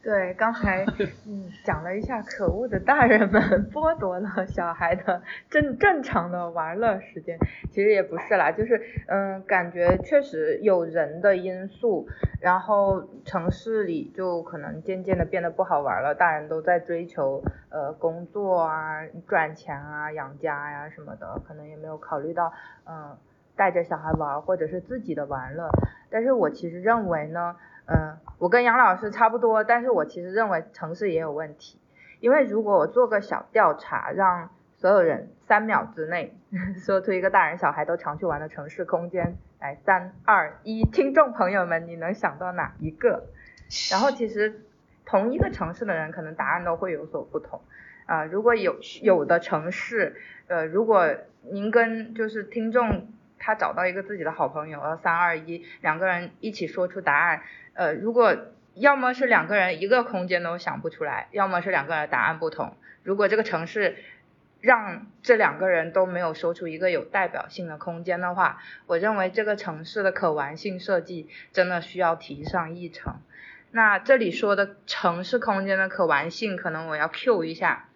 对，刚才 [LAUGHS] 嗯讲了一下，可恶的大人们剥夺了小孩的正正常的玩乐时间。其实也不是啦，就是嗯，感觉确实有人的因素，然后城市里就可能渐渐的变得不好玩了，大人都在追求呃工作啊、赚钱啊、养家呀、什么的，可能也没有考虑到嗯带着小孩玩或者是自己的玩乐。但是我其实认为呢。嗯，我跟杨老师差不多，但是我其实认为城市也有问题，因为如果我做个小调查，让所有人三秒之内 [LAUGHS] 说出一个大人小孩都常去玩的城市空间，来三二一，听众朋友们，你能想到哪一个？然后其实同一个城市的人，可能答案都会有所不同啊、如果有有的城市，呃，如果您跟就是听众他找到一个自己的好朋友，然后三二一，两个人一起说出答案。呃，如果要么是两个人一个空间都想不出来，要么是两个人答案不同。如果这个城市让这两个人都没有说出一个有代表性的空间的话，我认为这个城市的可玩性设计真的需要提上议程。那这里说的城市空间的可玩性，可能我要 Q 一下，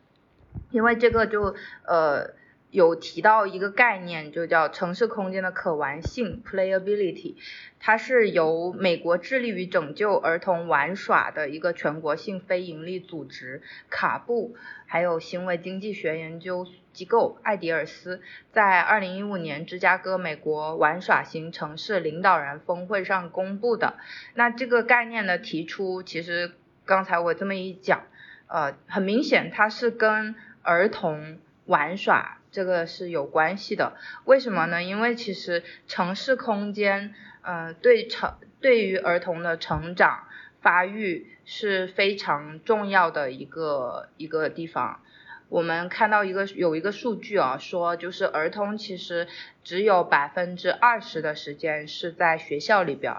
因为这个就呃有提到一个概念，就叫城市空间的可玩性 （playability）。它是由美国致力于拯救儿童玩耍的一个全国性非营利组织卡布，还有行为经济学研究机构艾迪尔斯，在二零一五年芝加哥美国玩耍型城市领导人峰会上公布的。那这个概念的提出，其实刚才我这么一讲，呃，很明显它是跟儿童玩耍这个是有关系的。为什么呢？因为其实城市空间。呃，对成对于儿童的成长发育是非常重要的一个一个地方。我们看到一个有一个数据啊，说就是儿童其实只有百分之二十的时间是在学校里边，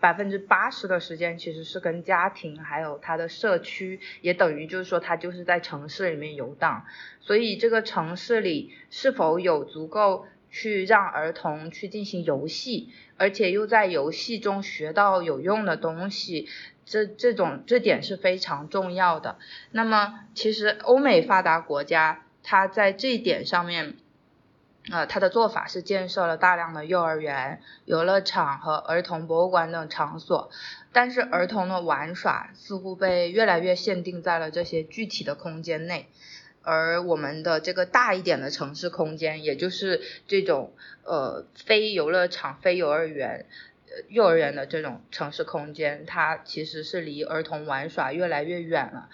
百分之八十的时间其实是跟家庭还有他的社区，也等于就是说他就是在城市里面游荡。所以这个城市里是否有足够去让儿童去进行游戏，而且又在游戏中学到有用的东西，这这种这点是非常重要的。那么，其实欧美发达国家，它在这一点上面，呃，它的做法是建设了大量的幼儿园、游乐场和儿童博物馆等场所，但是儿童的玩耍似乎被越来越限定在了这些具体的空间内。而我们的这个大一点的城市空间，也就是这种呃非游乐场、非幼儿园、呃幼儿园的这种城市空间，它其实是离儿童玩耍越来越远了，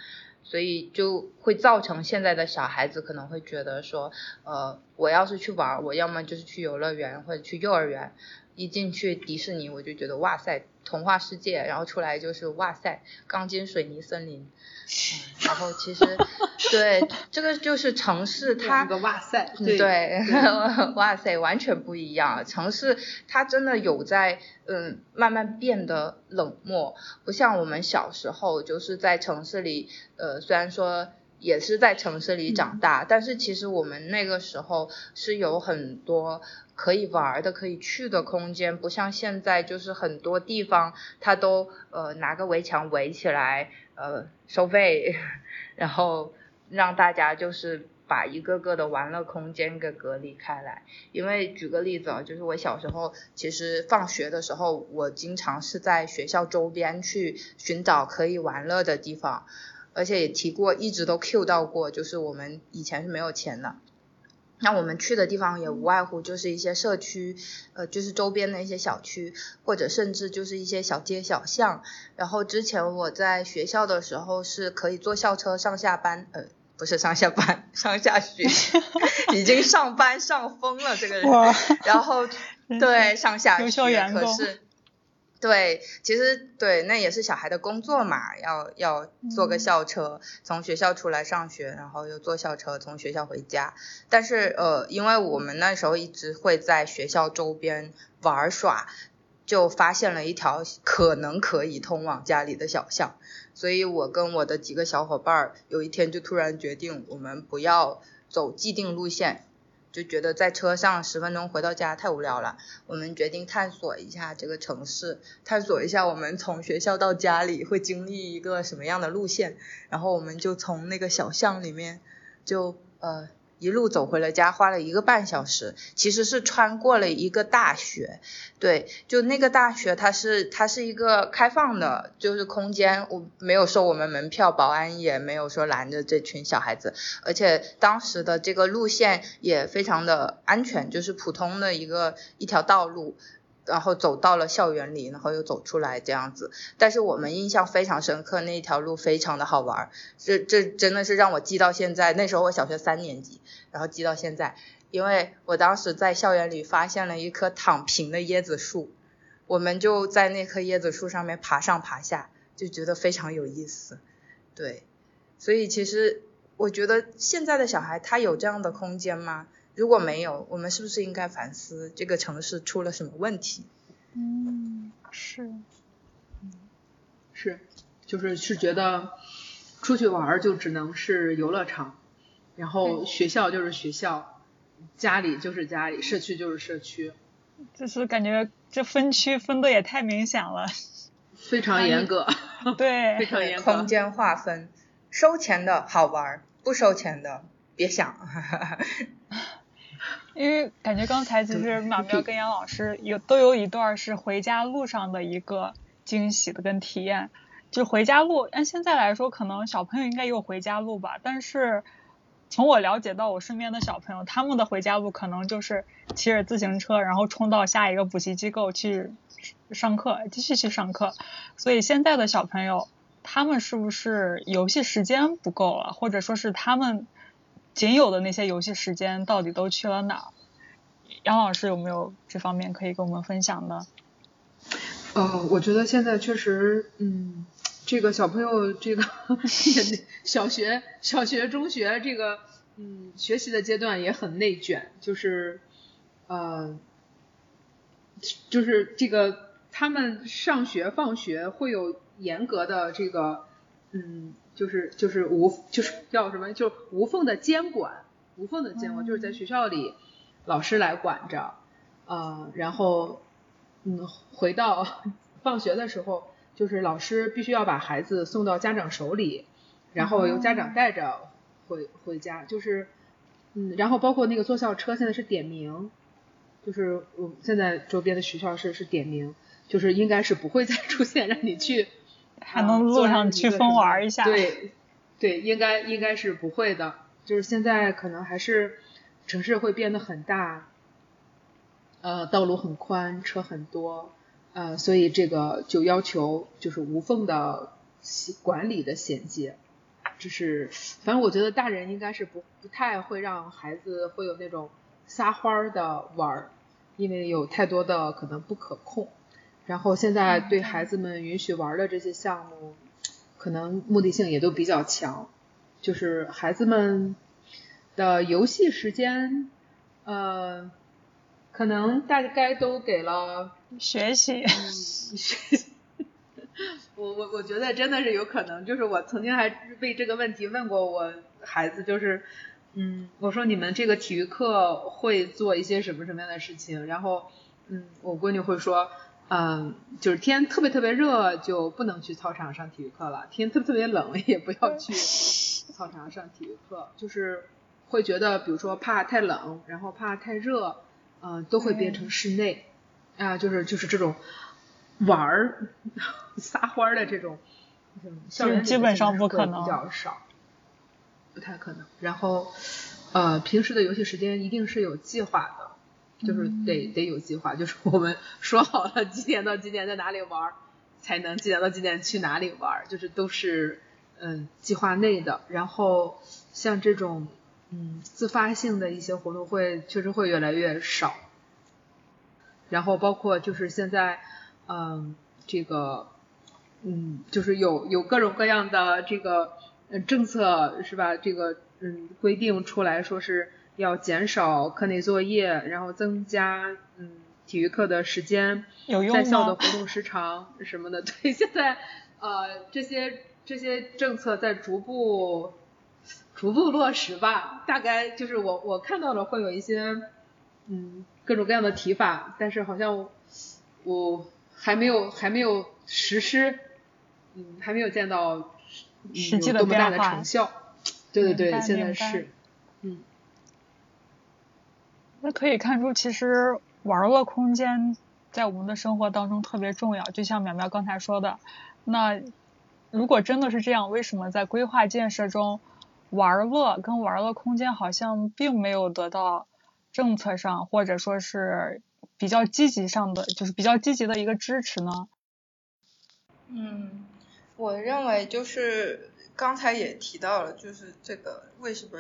所以就会造成现在的小孩子可能会觉得说，呃，我要是去玩，我要么就是去游乐园或者去幼儿园，一进去迪士尼我就觉得哇塞，童话世界，然后出来就是哇塞，钢筋水泥森林。嗯，然后其实 [LAUGHS] 对这个就是城市它哇塞，对，[LAUGHS] 哇塞，完全不一样。城市它真的有在嗯慢慢变得冷漠，不像我们小时候就是在城市里，呃，虽然说也是在城市里长大，但是其实我们那个时候是有很多可以玩的、可以去的空间，不像现在就是很多地方它都呃拿个围墙围起来，呃收费，[LAUGHS] 然后让大家就是把一个个的玩乐空间给隔离开来。因为举个例子啊，就是我小时候其实放学的时候，我经常是在学校周边去寻找可以玩乐的地方，而且也提过，一直都 Q 到过，就是我们以前是没有钱的。那我们去的地方也无外乎就是一些社区，呃，就是周边的一些小区，或者甚至就是一些小街小巷。然后之前我在学校的时候是可以坐校车上下班，呃，不是上下班，上下学，[LAUGHS] 已经上班上疯了这个人。哇，然后对上下学，可是对，其实对，那也是小孩的工作嘛，要要坐个嗯校车、从学校出来上学，然后又坐校车从学校回家。但是呃，因为我们那时候一直会在学校周边玩耍，就发现了一条可能可以通往家里的小巷，所以我跟我的几个小伙伴儿有一天就突然决定，我们不要走既定路线。就觉得在车上十分钟回到家太无聊了，我们决定探索一下这个城市，探索一下我们从学校到家里会经历一个什么样的路线，然后我们就从那个小巷里面就呃。一路走回了家，花了一个半小时，其实是穿过了一个大学，对，就那个大学，它是它是一个开放的，就是空间，我没有收我们门票，保安也没有说拦着这群小孩子，而且当时的这个路线也非常的安全，就是普通的一个一条道路。然后走到了校园里，然后又走出来这样子。但是我们印象非常深刻，那一条路非常的好玩，这这真的是让我记到现在。那时候我小学三年级，然后记到现在，因为我当时在校园里发现了一棵躺平的椰子树，我们就在那棵椰子树上面爬上爬下，就觉得非常有意思。对，所以其实我觉得现在的小孩他有这样的空间吗？如果没有，我们是不是应该反思这个城市出了什么问题？嗯，是，嗯，是，就是是觉得出去玩就只能是游乐场，然后学校就是学校，家里就是家里，社区就是社区，就是感觉这分区分的也太明显了，非常严格，[LAUGHS] 对，非常严格，空间划分，收钱的好玩，不收钱的别想。[LAUGHS] 因为感觉刚才其实马喵跟杨老师有都有一段是回家路上的一个惊喜的跟体验，就回家路按现在来说，可能小朋友应该也有回家路吧，但是从我了解到我身边的小朋友，他们的回家路可能就是骑着自行车，然后冲到下一个补习机构去上课，继续去上课。所以现在的小朋友，他们是不是游戏时间不够了，或者说是他们？仅有的那些游戏时间到底都去了哪儿？杨老师有没有这方面可以跟我们分享的？呃，我觉得现在确实，嗯，这个小朋友这个 [LAUGHS] 小学、小学、中学这个，嗯，学习的阶段也很内卷，就是呃，就是这个他们上学放学会有严格的这个，嗯。就是就是无就是叫什么就无缝的监管，无缝的监管就是在学校里老师来管着，呃，然后嗯回到 [LAUGHS] 放学的时候，就是老师必须要把孩子送到家长手里，然后由家长带着回回家，就是嗯然后包括那个坐校车现在是点名，就是我现在周边的学校是是点名，就是应该是不会再 [LAUGHS] 出现让你去。还能路上去疯玩一下？对，对，应该应该是不会的。就是现在可能还是城市会变得很大，呃，道路很宽，车很多，呃，所以这个就要求就是无缝的管理的衔接。就是，反正我觉得大人应该是不不太会让孩子会有那种撒欢儿的玩儿，因为有太多的可能不可控。然后现在对孩子们允许玩的这些项目，可能目的性也都比较强，就是孩子们的游戏时间，呃，可能大概都给了学习。学习。我我我觉得真的是有可能，就是我曾经还为这个问题问过我孩子，就是嗯，我说你们这个体育课会做一些什么什么样的事情？然后嗯，我闺女会说。嗯，就是天特别特别热就不能去操场上体育课了，天特别特别冷也不要去操场上体育课，就是会觉得比如说怕太冷，然后怕太热，嗯，都会变成室内。啊，就是就是这种玩儿撒欢儿的这种，校园基本上不可能。比较少，不太可能。然后呃，平时的游戏时间一定是有计划的。就是得得有计划，就是我们 [LAUGHS] 说好了几点到几点在哪里玩，才能几点到几点去哪里玩，就是都是嗯计划内的。然后像这种嗯自发性的一些活动会确实会越来越少。然后包括就是现在嗯这个嗯就是有有各种各样的这个政策是吧？这个嗯规定出来说是。要减少课内作业，然后增加嗯体育课的时间，有用在校的活动时长 [LAUGHS] 什么的。对，现在呃这些这些政策在逐步逐步落实吧。大概就是我我看到了会有一些嗯各种各样的提法，但是好像我还没有还没有实施，嗯还没有见到嗯实际的有多么大的成效。对对对，现在是嗯。那可以看出，其实玩乐空间在我们的生活当中特别重要。就像苗苗刚才说的，那如果真的是这样，为什么在规划建设中，玩乐跟玩乐空间好像并没有得到政策上或者说是比较积极上的，就是比较积极的一个支持呢？嗯，我认为就是刚才也提到了，就是这个为什么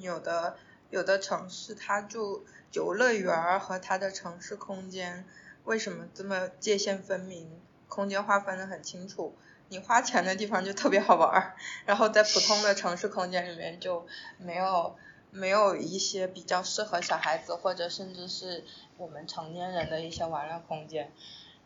有的有的城市它就游乐园儿和它的城市空间为什么这么界限分明，空间划分的很清楚。你花钱的地方就特别好玩儿，然后在普通的城市空间里面就没有没有一些比较适合小孩子或者甚至是我们成年人的一些玩乐空间。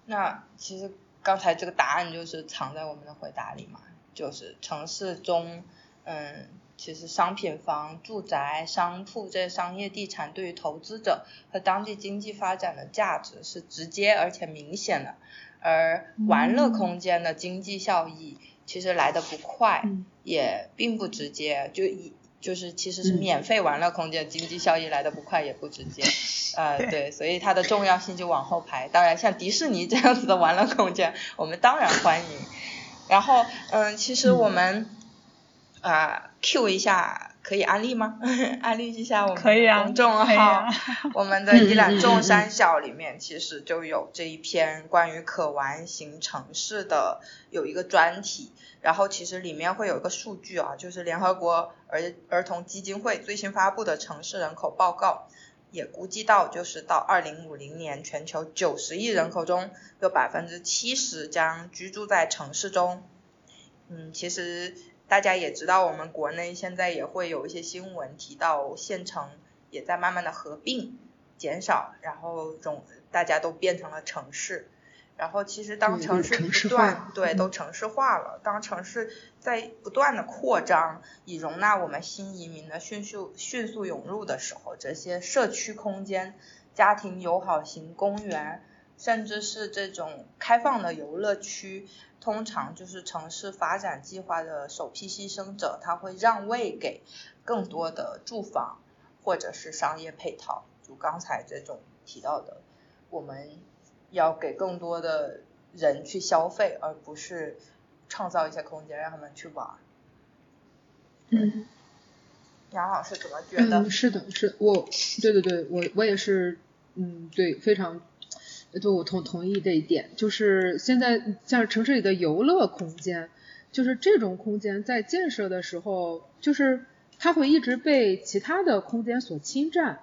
那其实刚才这个答案就是藏在我们的回答里嘛，就是城市中，嗯，其实商品房、住宅、商铺这些商业地产对于投资者和当地经济发展的价值是直接而且明显的，而玩乐空间的经济效益其实来的不快，嗯。也并不直接，就一就是其实是嗯。免费玩乐空间经济效益来的不快也不直接，[LAUGHS] 呃对，所以它的重要性就往后排。当然像迪士尼这样子的玩乐空间，我们当然欢迎。然后嗯，其实我们啊、Q 一下，可以安利吗？[LAUGHS] 安利一下我们可以啊的公众号，啊我们的一览众山小里面其实就有这一篇关于可玩型城市的有一个专题，然后其实里面会有一个数据啊，就是联合国儿儿童基金会最新发布的城市人口报告。也估计到，就是到二零五零年，全球九十亿人口中有百分之七十将居住在城市中。嗯，其实大家也知道，我们国内现在也会有一些新闻提到，县城也在慢慢的合并、减少，然后总大家都变成了城市。然后其实当城市不断化对嗯都城市化了，当城市在不断的扩张，以容纳我们新移民的迅速迅速涌入的时候，这些社区空间、家庭友好型公园，甚至是这种开放的游乐区，通常就是城市发展计划的首批牺牲者，他会让位给更多的住房或者是商业配套，就刚才这种提到的，我们要给更多的人去消费，而不是创造一些空间让他们去玩。嗯杨老师怎么觉得？嗯，是的，是我，对对对，我我也是，嗯，对，非常，就我同同意这一点，就是现在像城市里的游乐空间，就是这种空间在建设的时候，就是它会一直被其他的空间所侵占，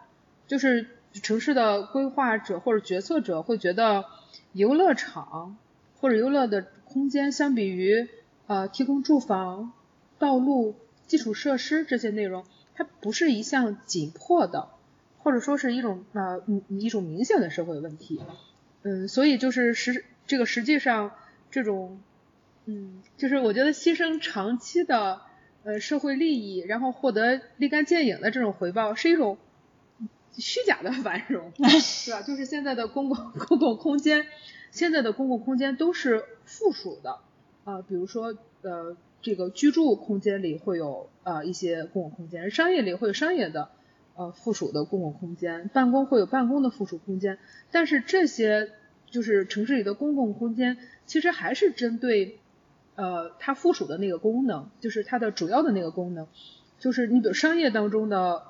就是城市的规划者或者决策者会觉得游乐场或者游乐的空间相比于呃提供住房、道路、基础设施这些内容，它不是一项紧迫的，或者说是一种呃嗯一种明显的社会问题。嗯，所以就是实这个实际上这种嗯，就是我觉得牺牲长期的呃社会利益，然后获得立竿见影的这种回报，是一种虚假的繁荣，[LAUGHS] 是吧？就是现在的公共 [LAUGHS] 公共空间，现在的公共空间都是附属的，啊、比如说呃这个居住空间里会有呃一些公共空间，商业里会有商业的呃附属的公共空间，办公会有办公的附属空间，但是这些就是城市里的公共空间，其实还是针对呃它附属的那个功能，就是它的主要的那个功能，就是你比如商业当中的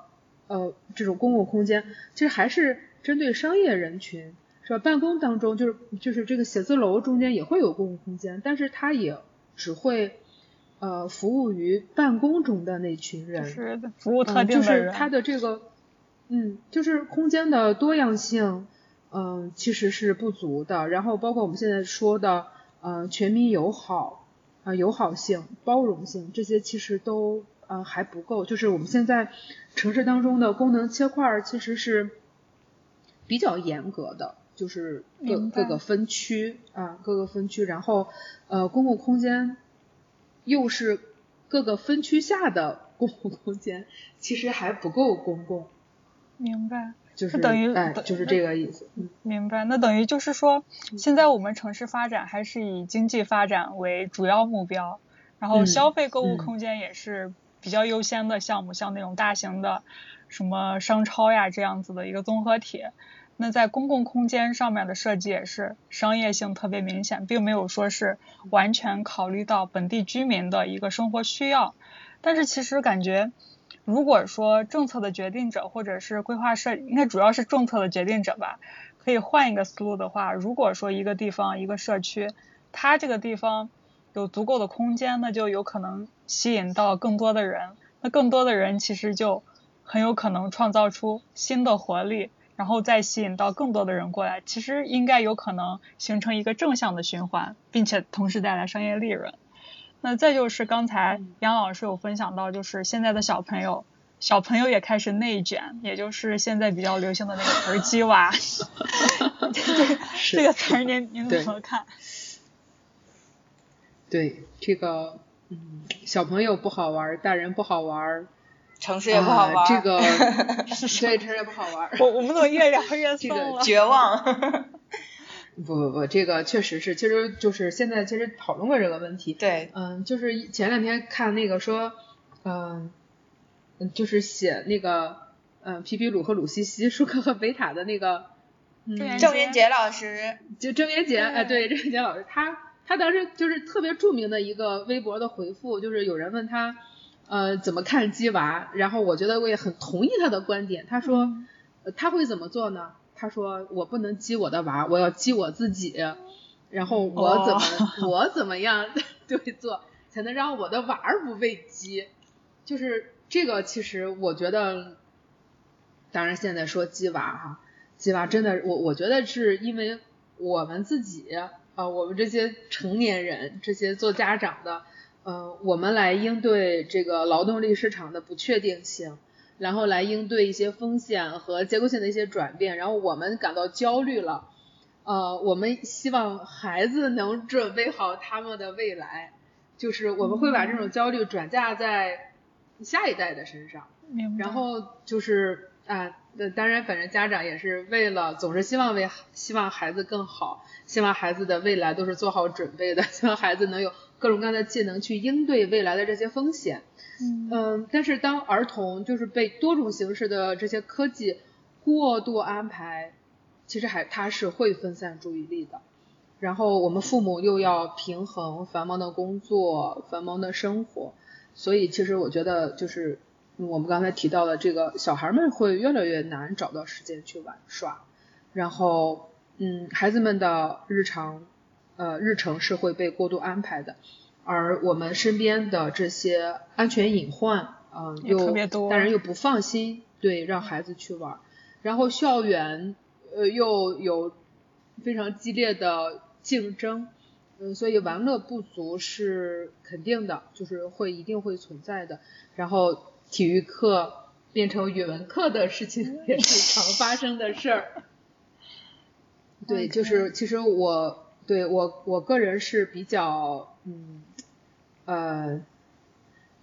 呃这种公共空间，其实还是针对商业人群，是吧？办公当中就是就是这个写字楼中间也会有公共空间，但是它也只会呃服务于办公中的那群人，是服务特定的人。是它的这个，嗯，就是空间的多样性，嗯，其实是不足的。然后包括我们现在说的，呃，全民友好，啊、友好性、包容性，这些其实都呃还不够。就是我们现在城市当中的功能切块儿其实是比较严格的，就是各各个分区啊，各个分区，然后呃，公共空间又是各个分区下的公共空间，[LAUGHS] 其实还不够公共，明白。就是等于哎，就是这个意思。嗯明白，那等于就是说，现在我们城市发展还是以经济发展为主要目标，然后嗯消费购物嗯空间也是比较优先的项目，像那种大型的什么商超呀这样子的一个综合体。那在公共空间上面的设计也是商业性特别明显，并没有说是完全考虑到本地居民的一个生活需要。但是其实感觉，如果说政策的决定者或者是规划设，应该主要是政策的决定者吧，可以换一个思路的话，如果说一个地方一个社区，它这个地方有足够的空间，那就有可能吸引到更多的人，那更多的人其实就很有可能创造出新的活力，然后再吸引到更多的人过来，其实应该有可能形成一个正向的循环，并且同时带来商业利润。那再就是刚才杨老师有分享到，就是现在的小朋友，小朋友也开始内卷，也就是现在比较流行的那个词儿“鸡娃”。这个这个词儿您您怎么看？对这个，嗯，小朋友不好玩儿，大人不好玩儿，城市也不好玩这个 [LAUGHS] 对，城市也不好玩儿。我我们怎么越聊越这个？绝望。[LAUGHS] 不不不，这个确实是，其实就是现在其实讨论过这个问题。对，嗯，就是前两天看那个说，嗯、嗯，就是写那个，嗯、皮皮鲁和鲁西西，舒克和贝塔的那个，嗯，郑渊郑渊洁老师，就郑渊洁，哎，对，郑渊洁老师，他他当时就是特别著名的一个微博的回复，就是有人问他，呃，怎么看鸡娃，然后我觉得我也很同意他的观点，他说，呃他会怎么做呢？他说我不能激我的娃，我要激我自己，然后我怎么、我怎么样对做，才能让我的娃儿不被激，就是这个，其实我觉得，当然现在说鸡娃哈。鸡娃真的，我我觉得是因为我们自己啊、呃我们这些成年人，这些做家长的，呃，我们来应对这个劳动力市场的不确定性，然后来应对一些风险和结构性的一些转变，然后我们感到焦虑了，呃，我们希望孩子能准备好他们的未来，就是我们会把这种焦虑转嫁在下一代的身上。然后就是啊，那当然，反正家长也是为了，总是希望为希望孩子更好，希望孩子的未来都是做好准备的，[LAUGHS] 希望孩子能有各种各样的技能去应对未来的这些风险。嗯嗯，但是当儿童就是被多种形式的这些科技过度安排，其实还他是会分散注意力的。然后我们父母又要平衡繁忙的工作、繁忙的生活，所以其实我觉得就是嗯我们刚才提到的这个小孩们会越来越难找到时间去玩耍，然后嗯，孩子们的日常呃日程是会被过度安排的，而我们身边的这些安全隐患，嗯、又别多大人又不放心对让孩子去玩，然后校园呃又有非常激烈的竞争，嗯，所以玩乐不足是肯定的，就是会一定会存在的。然后体育课变成语文课的事情 [LAUGHS] 也是常发生的事儿。[LAUGHS] 对，就是其实我对我我个人是比较嗯呃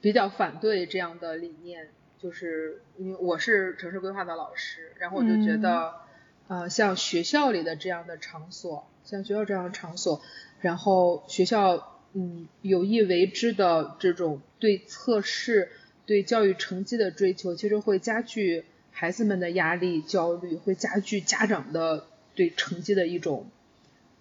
比较反对这样的理念，就是因为我是城市规划的老师，然后我就觉得、呃像学校里的这样的场所，像学校这样的场所，然后学校嗯有意为之的这种对测试、对教育成绩的追求，其实会加剧孩子们的压力、焦虑，会加剧家长的对成绩的一种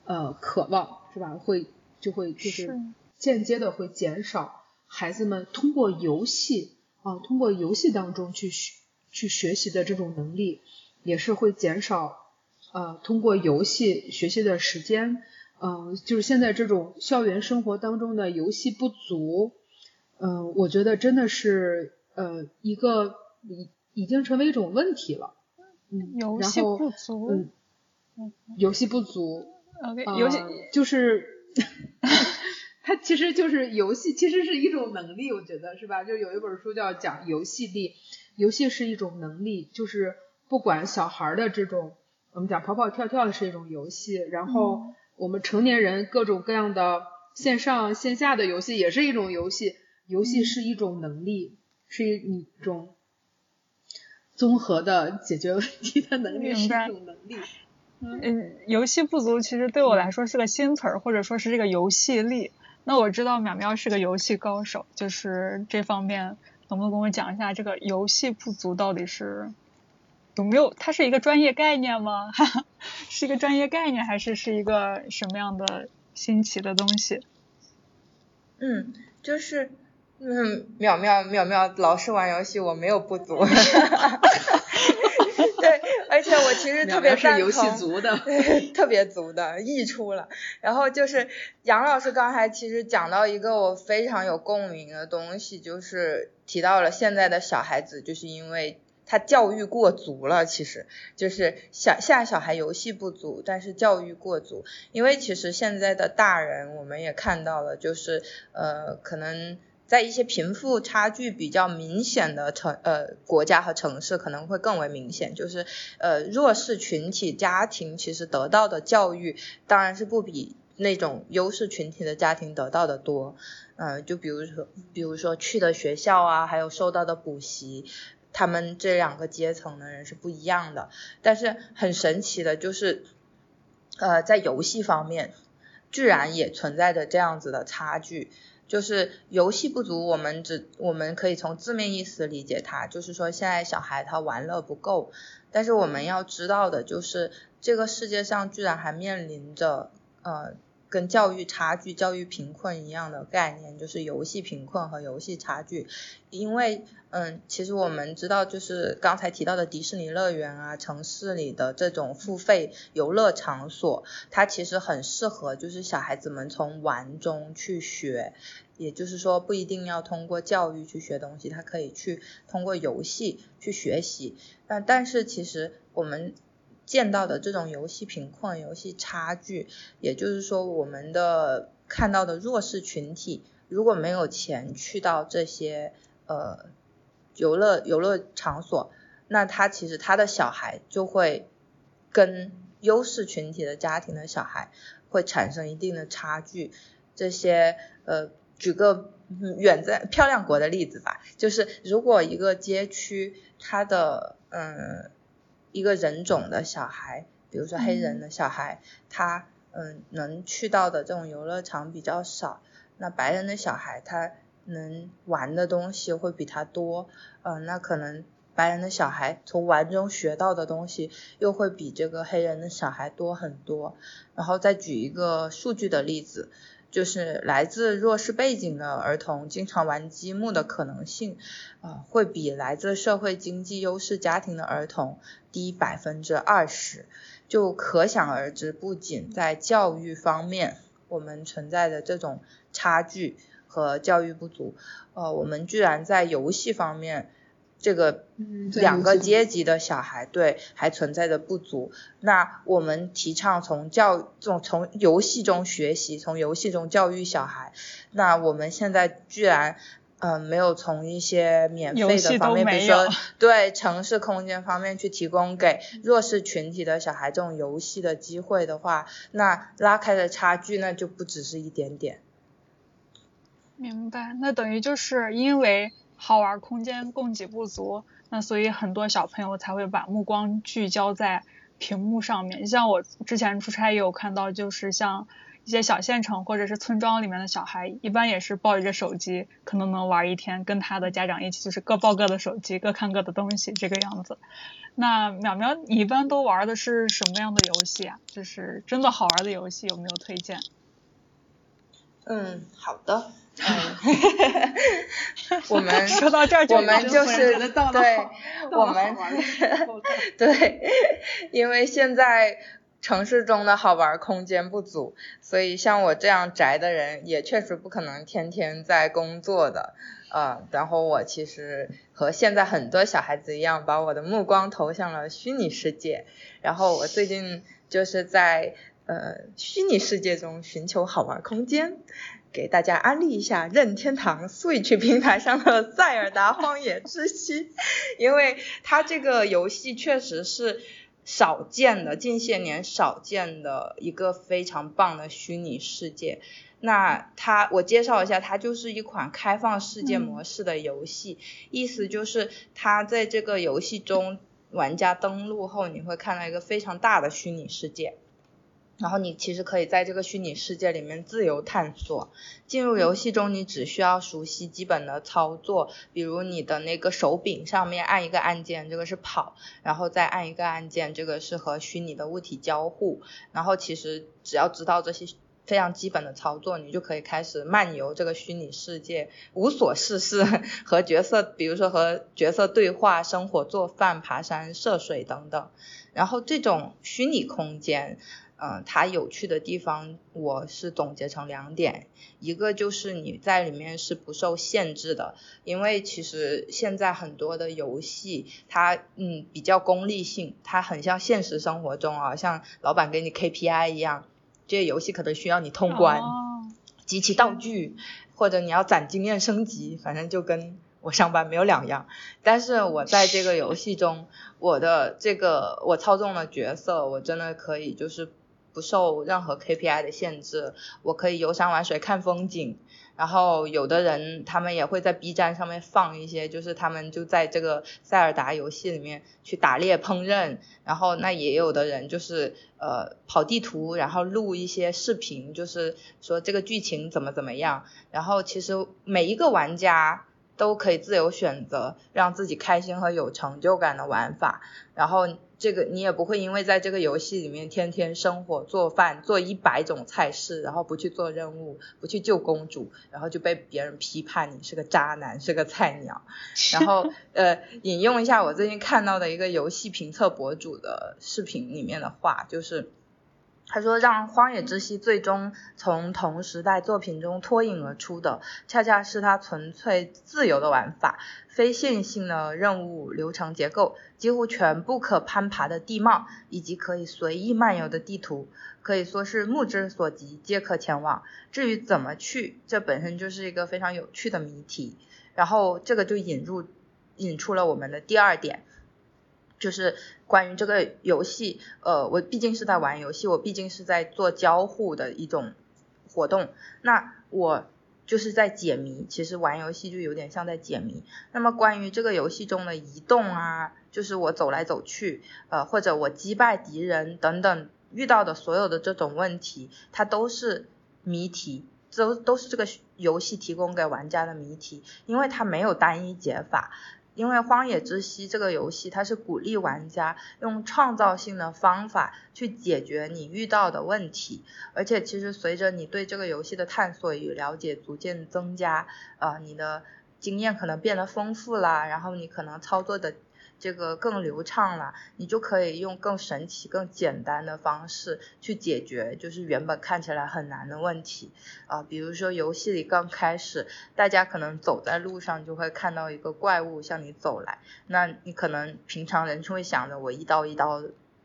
呃渴望，是吧？会就会就是是间接的会减少孩子们通过游戏啊，通过游戏当中去学去学习的这种能力，也是会减少呃通过游戏学习的时间。嗯、就是现在这种校园生活当中的游戏不足，嗯、我觉得真的是呃一个已已经成为一种问题了。嗯，游戏不足嗯，游戏不足，，OK，呃游戏就是，[LAUGHS] 它其实就是游戏，其实是一种能力，我觉得是吧？就有一本书叫讲游戏力，游戏是一种能力，就是不管小孩儿的这种我们讲跑跑跳跳的是一种游戏，然后我们成年人各种各样的线上线下的游戏也是一种游戏。游戏是一种能力，是一种综合的解决问题的能力，是一种能力。嗯，游戏不足其实对我来说是个新词儿，或者说是这个游戏力。那我知道淼淼是个游戏高手，就是这方面能不能跟我讲一下这个游戏不足到底是有没有？它是一个专业概念吗？[LAUGHS] 是一个专业概念，还是是一个什么样的新奇的东西？嗯，就是。嗯，淼淼淼淼老是玩游戏，我没有不足。[LAUGHS] 其实特别赞同，[LAUGHS] 特别足的溢出了。然后就是杨老师刚才其实讲到一个我非常有共鸣的东西，就是提到了现在的小孩子，就是因为他教育过足了，其实就是小现在小孩游戏不足，但是教育过足。因为其实现在的大人我们也看到了，就是呃可能。在一些贫富差距比较明显的城呃国家和城市可能会更为明显，就是呃弱势群体家庭其实得到的教育当然是不比那种优势群体的家庭得到的多，嗯，就比如说比如说去的学校啊，还有受到的补习，他们这两个阶层的人是不一样的，但是很神奇的就是，呃在游戏方面居然也存在着这样子的差距。就是游戏不足，我们只我们可以从字面意思理解它，就是说现在小孩他玩乐不够。但是我们要知道的就是，这个世界上居然还面临着呃跟教育差距、教育贫困一样的概念，就是游戏贫困和游戏差距，因为。嗯，其实我们知道，就是刚才提到的迪士尼乐园啊，城市里的这种付费游乐场所，它其实很适合就是小孩子们从玩中去学，也就是说不一定要通过教育去学东西，他可以去通过游戏去学习。那但是其实我们见到的这种游戏贫困、游戏差距，也就是说我们的看到的弱势群体，如果没有钱去到这些呃。游乐游乐场所，那他其实他的小孩就会跟优势群体的家庭的小孩会产生一定的差距。这些呃，举个远在漂亮国的例子吧，就是如果一个街区它的嗯一个人种的小孩，比如说黑人的小孩，他嗯能去到的这种游乐场比较少，那白人的小孩他。能玩的东西会比他多，嗯，那可能白人的小孩从玩中学到的东西又会比这个黑人的小孩多很多。然后再举一个数据的例子，就是来自弱势背景的儿童经常玩积木的可能性，啊，会比来自社会经济优势家庭的儿童低百分之二十。就可想而知，不仅在教育方面我们存在的这种差距。和教育不足，呃，我们居然在游戏方面，这个两个阶级的小孩对还存在的不足。那我们提倡从教从从游戏中学习，从游戏中教育小孩。那我们现在居然嗯没有从一些免费的方面，比如说对城市空间方面去提供给弱势群体的小孩这种游戏的机会的话，那拉开的差距那就不只是一点点。明白，那等于就是因为好玩空间供给不足，那所以很多小朋友才会把目光聚焦在屏幕上面。像我之前出差也有看到，就是像一些小县城或者是村庄里面的小孩，一般也是抱着手机，可能能玩一天，跟他的家长一起就是各抱各的手机，各看各的东西这个样子。那淼淼，你一般都玩的是什么样的游戏啊？就是真的好玩的游戏，有没有推荐？嗯，好的。嗯，[LAUGHS] 我们 [LAUGHS] 说到这儿，我们就是对，我们 [LAUGHS] 对，因为现在城市中的好玩空间不足，所以像我这样宅的人也确实不可能天天在工作的呃。然后我其实和现在很多小孩子一样，把我的目光投向了虚拟世界。然后我最近就是在呃虚拟世界中寻求好玩空间。给大家安利一下任天堂 Switch 平台上的《塞尔达荒野之息》，[LAUGHS] 因为它这个游戏确实是少见的近些年少见的一个非常棒的虚拟世界。那它我介绍一下，它就是一款开放世界模式的游戏，意思就是它在这个游戏中，玩家登录后你会看到一个非常大的虚拟世界。然后你其实可以在这个虚拟世界里面自由探索。进入游戏中，你只需要熟悉基本的操作，比如你的那个手柄上面按一个按键，这个是跑，然后再按一个按键，这个是和虚拟的物体交互。然后其实只要知道这些非常基本的操作，你就可以开始漫游这个虚拟世界，无所事事，和角色，比如说和角色对话、生活、做饭、爬山、涉水等等。然后这种虚拟空间。嗯，它有趣的地方，我是总结成两点，一个就是你在里面是不受限制的，因为其实现在很多的游戏，它嗯比较功利性，它很像现实生活中啊，像老板给你 KPI 一样，这些游戏可能需要你通关，集齐道具，或者你要攒经验升级，反正就跟我上班没有两样。但是我在这个游戏中，我的这个我操纵的角色，我真的可以就是。不受任何 KPI 的限制，我可以游山玩水看风景。然后有的人他们也会在 B 站上面放一些，就是他们就在这个塞尔达游戏里面去打猎烹饪。然后那也有的人就是呃跑地图，然后录一些视频，就是说这个剧情怎么怎么样。然后其实每一个玩家都可以自由选择让自己开心和有成就感的玩法。然后。这个你也不会因为在这个游戏里面天天生火做饭做一百种菜式，然后不去做任务，不去救公主，然后就被别人批判你是个渣男，是个菜鸟。[LAUGHS] 然后呃，引用一下我最近看到的一个游戏评测博主的视频里面的话，就是。他说，让《荒野之息》最终从同时代作品中脱颖而出的，恰恰是它纯粹自由的玩法，非线性的任务流程结构，几乎全部可攀爬的地貌，以及可以随意漫游的地图，可以说是目之所及皆可前往。至于怎么去，这本身就是一个非常有趣的谜题。然后这个就引入引出了我们的第二点。就是关于这个游戏，呃，我毕竟是在玩游戏，我毕竟是在做交互的一种活动，那我就是在解谜。其实玩游戏就有点像在解谜。那么关于这个游戏中的移动啊，就是我走来走去，呃，或者我击败敌人等等遇到的所有的这种问题，它都是谜题，都都是这个游戏提供给玩家的谜题，因为它没有单一解法。因为《荒野之息》这个游戏，它是鼓励玩家用创造性的方法去解决你遇到的问题，而且其实随着你对这个游戏的探索与了解逐渐增加，呃，你的经验可能变得丰富啦，然后你可能操作的。这个更流畅了，你就可以用更神奇、更简单的方式去解决，就是原本看起来很难的问题啊。比如说游戏里刚开始，大家可能走在路上就会看到一个怪物向你走来，那你可能平常人就会想着我一刀一刀。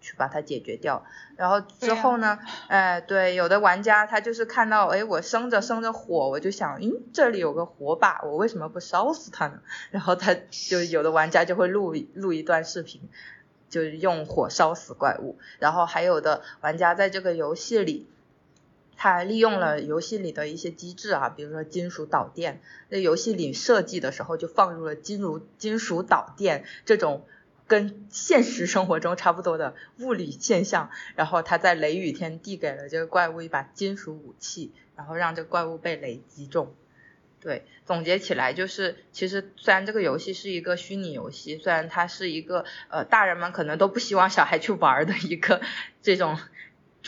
去把它解决掉，然后之后呢？哎，对，有的玩家他就是看到，哎，我生着生着火，我就想，嗯，这里有个火把，我为什么不烧死它呢？然后他就有的玩家就会录录一段视频，就是用火烧死怪物。然后还有的玩家在这个游戏里，他利用了游戏里的一些机制啊，比如说金属导电，那游戏里设计的时候就放入了金属金属导电这种。跟现实生活中差不多的物理现象，然后他在雷雨天递给了这个怪物一把金属武器，然后让这怪物被雷击中。对，总结起来就是，其实虽然这个游戏是一个虚拟游戏，虽然它是一个呃大人们可能都不希望小孩去玩的一个 [LAUGHS] 这种。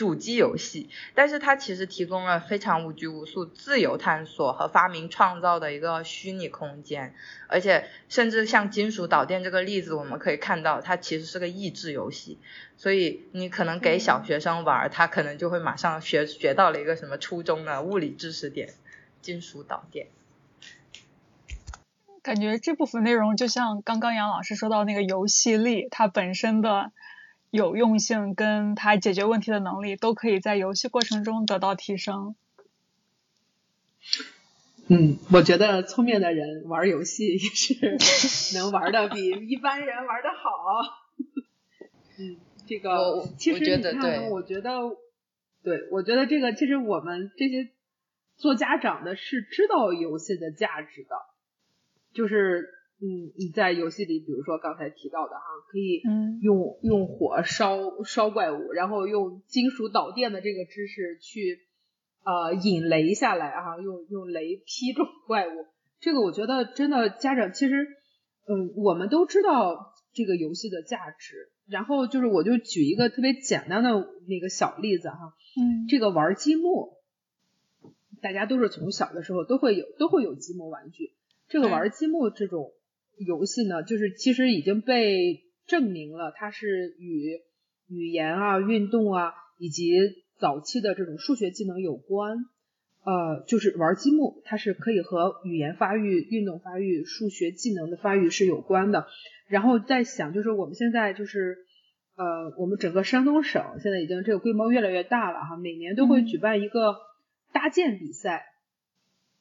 主机游戏，但是它其实提供了非常无拘无束、自由探索和发明创造的一个虚拟空间，而且甚至像金属导电这个例子，我们可以看到它其实是个益智游戏，所以你可能给小学生玩，他可能就会马上学学到了一个什么初中的物理知识点，金属导电。感觉这部分内容就像刚刚杨老师说到那个游戏力，它本身的。有用性跟他解决问题的能力都可以在游戏过程中得到提升。嗯，我觉得聪明的人玩游戏也是 [LAUGHS] 能玩的比一般人玩的好。嗯，这个其实你看，我觉得，对，我觉得这个其实我们这些做家长的是知道游戏的价值的，就是嗯，你在游戏里，比如说刚才提到的哈，可以用用火烧烧怪物，然后用金属导电的这个知识去呃引雷下来啊，用用雷劈中 [LAUGHS] 怪物，这个我觉得真的家长其实嗯，我们都知道这个游戏的价值。然后就是，我就举一个特别简单的那个小例子哈，嗯，这个玩积木，大家都是从小的时候都会有都会有积木玩具。这个玩积木这种游戏呢，就是其实已经被证明了，它是与语言啊、运动啊以及早期的这种数学技能有关。呃，就是玩积木，它是可以和语言发育、运动发育、数学技能的发育是有关的。然后在想，就是我们现在就是，呃，我们整个山东省现在已经这个规模越来越大了哈，每年都会举办一个搭建比赛。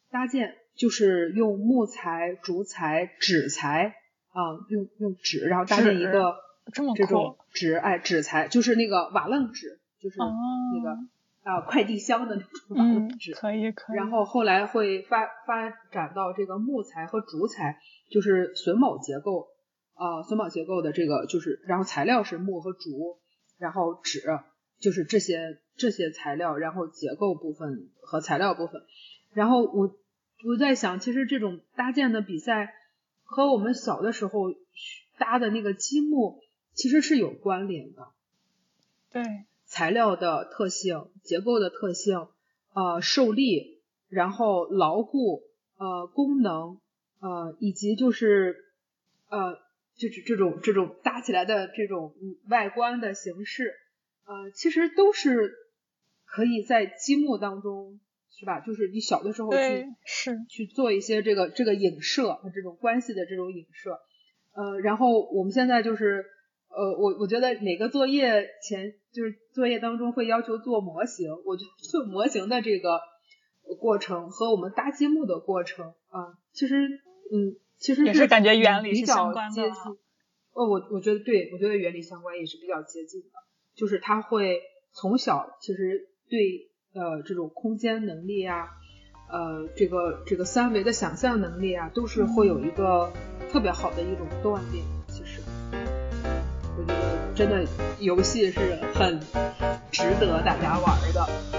搭建就是用木材、竹材、纸材啊，用用纸，然后搭建一个这种纸，哎，纸材就是那个瓦楞纸，就是那个啊快递箱的那种瓦楞纸。可以可以。然后后来会发发展到这个木材和竹材，就是榫卯结构。呃，榫卯结构的这个就是，然后材料是木和竹，然后纸就是这些这些材料，然后结构部分和材料部分，然后我我在想，其实这种搭建的比赛和我们小的时候搭的那个积木其实是有关联的，对，材料的特性、结构的特性、呃受力，然后牢固、呃功能、呃以及就是呃。就是这种这种搭起来的这种外观的形式，呃，其实都是可以在积木当中，是吧？就是你小的时候去是去做一些这个这个影射和这种关系的这种影射，呃，然后我们现在就是，呃，我我觉得哪个作业前就是作业当中会要求做模型，我觉得做模型的这个过程和我们搭积木的过程啊，其实嗯。其实也是感觉原理是相关的，哦，我我觉得对，我觉得原理相关也是比较接近的，就是他会从小其实对呃这种空间能力啊，呃这个这个三维的想象能力啊，都是会有一个特别好的一种锻炼。其实，我觉得真的游戏是很值得大家玩的。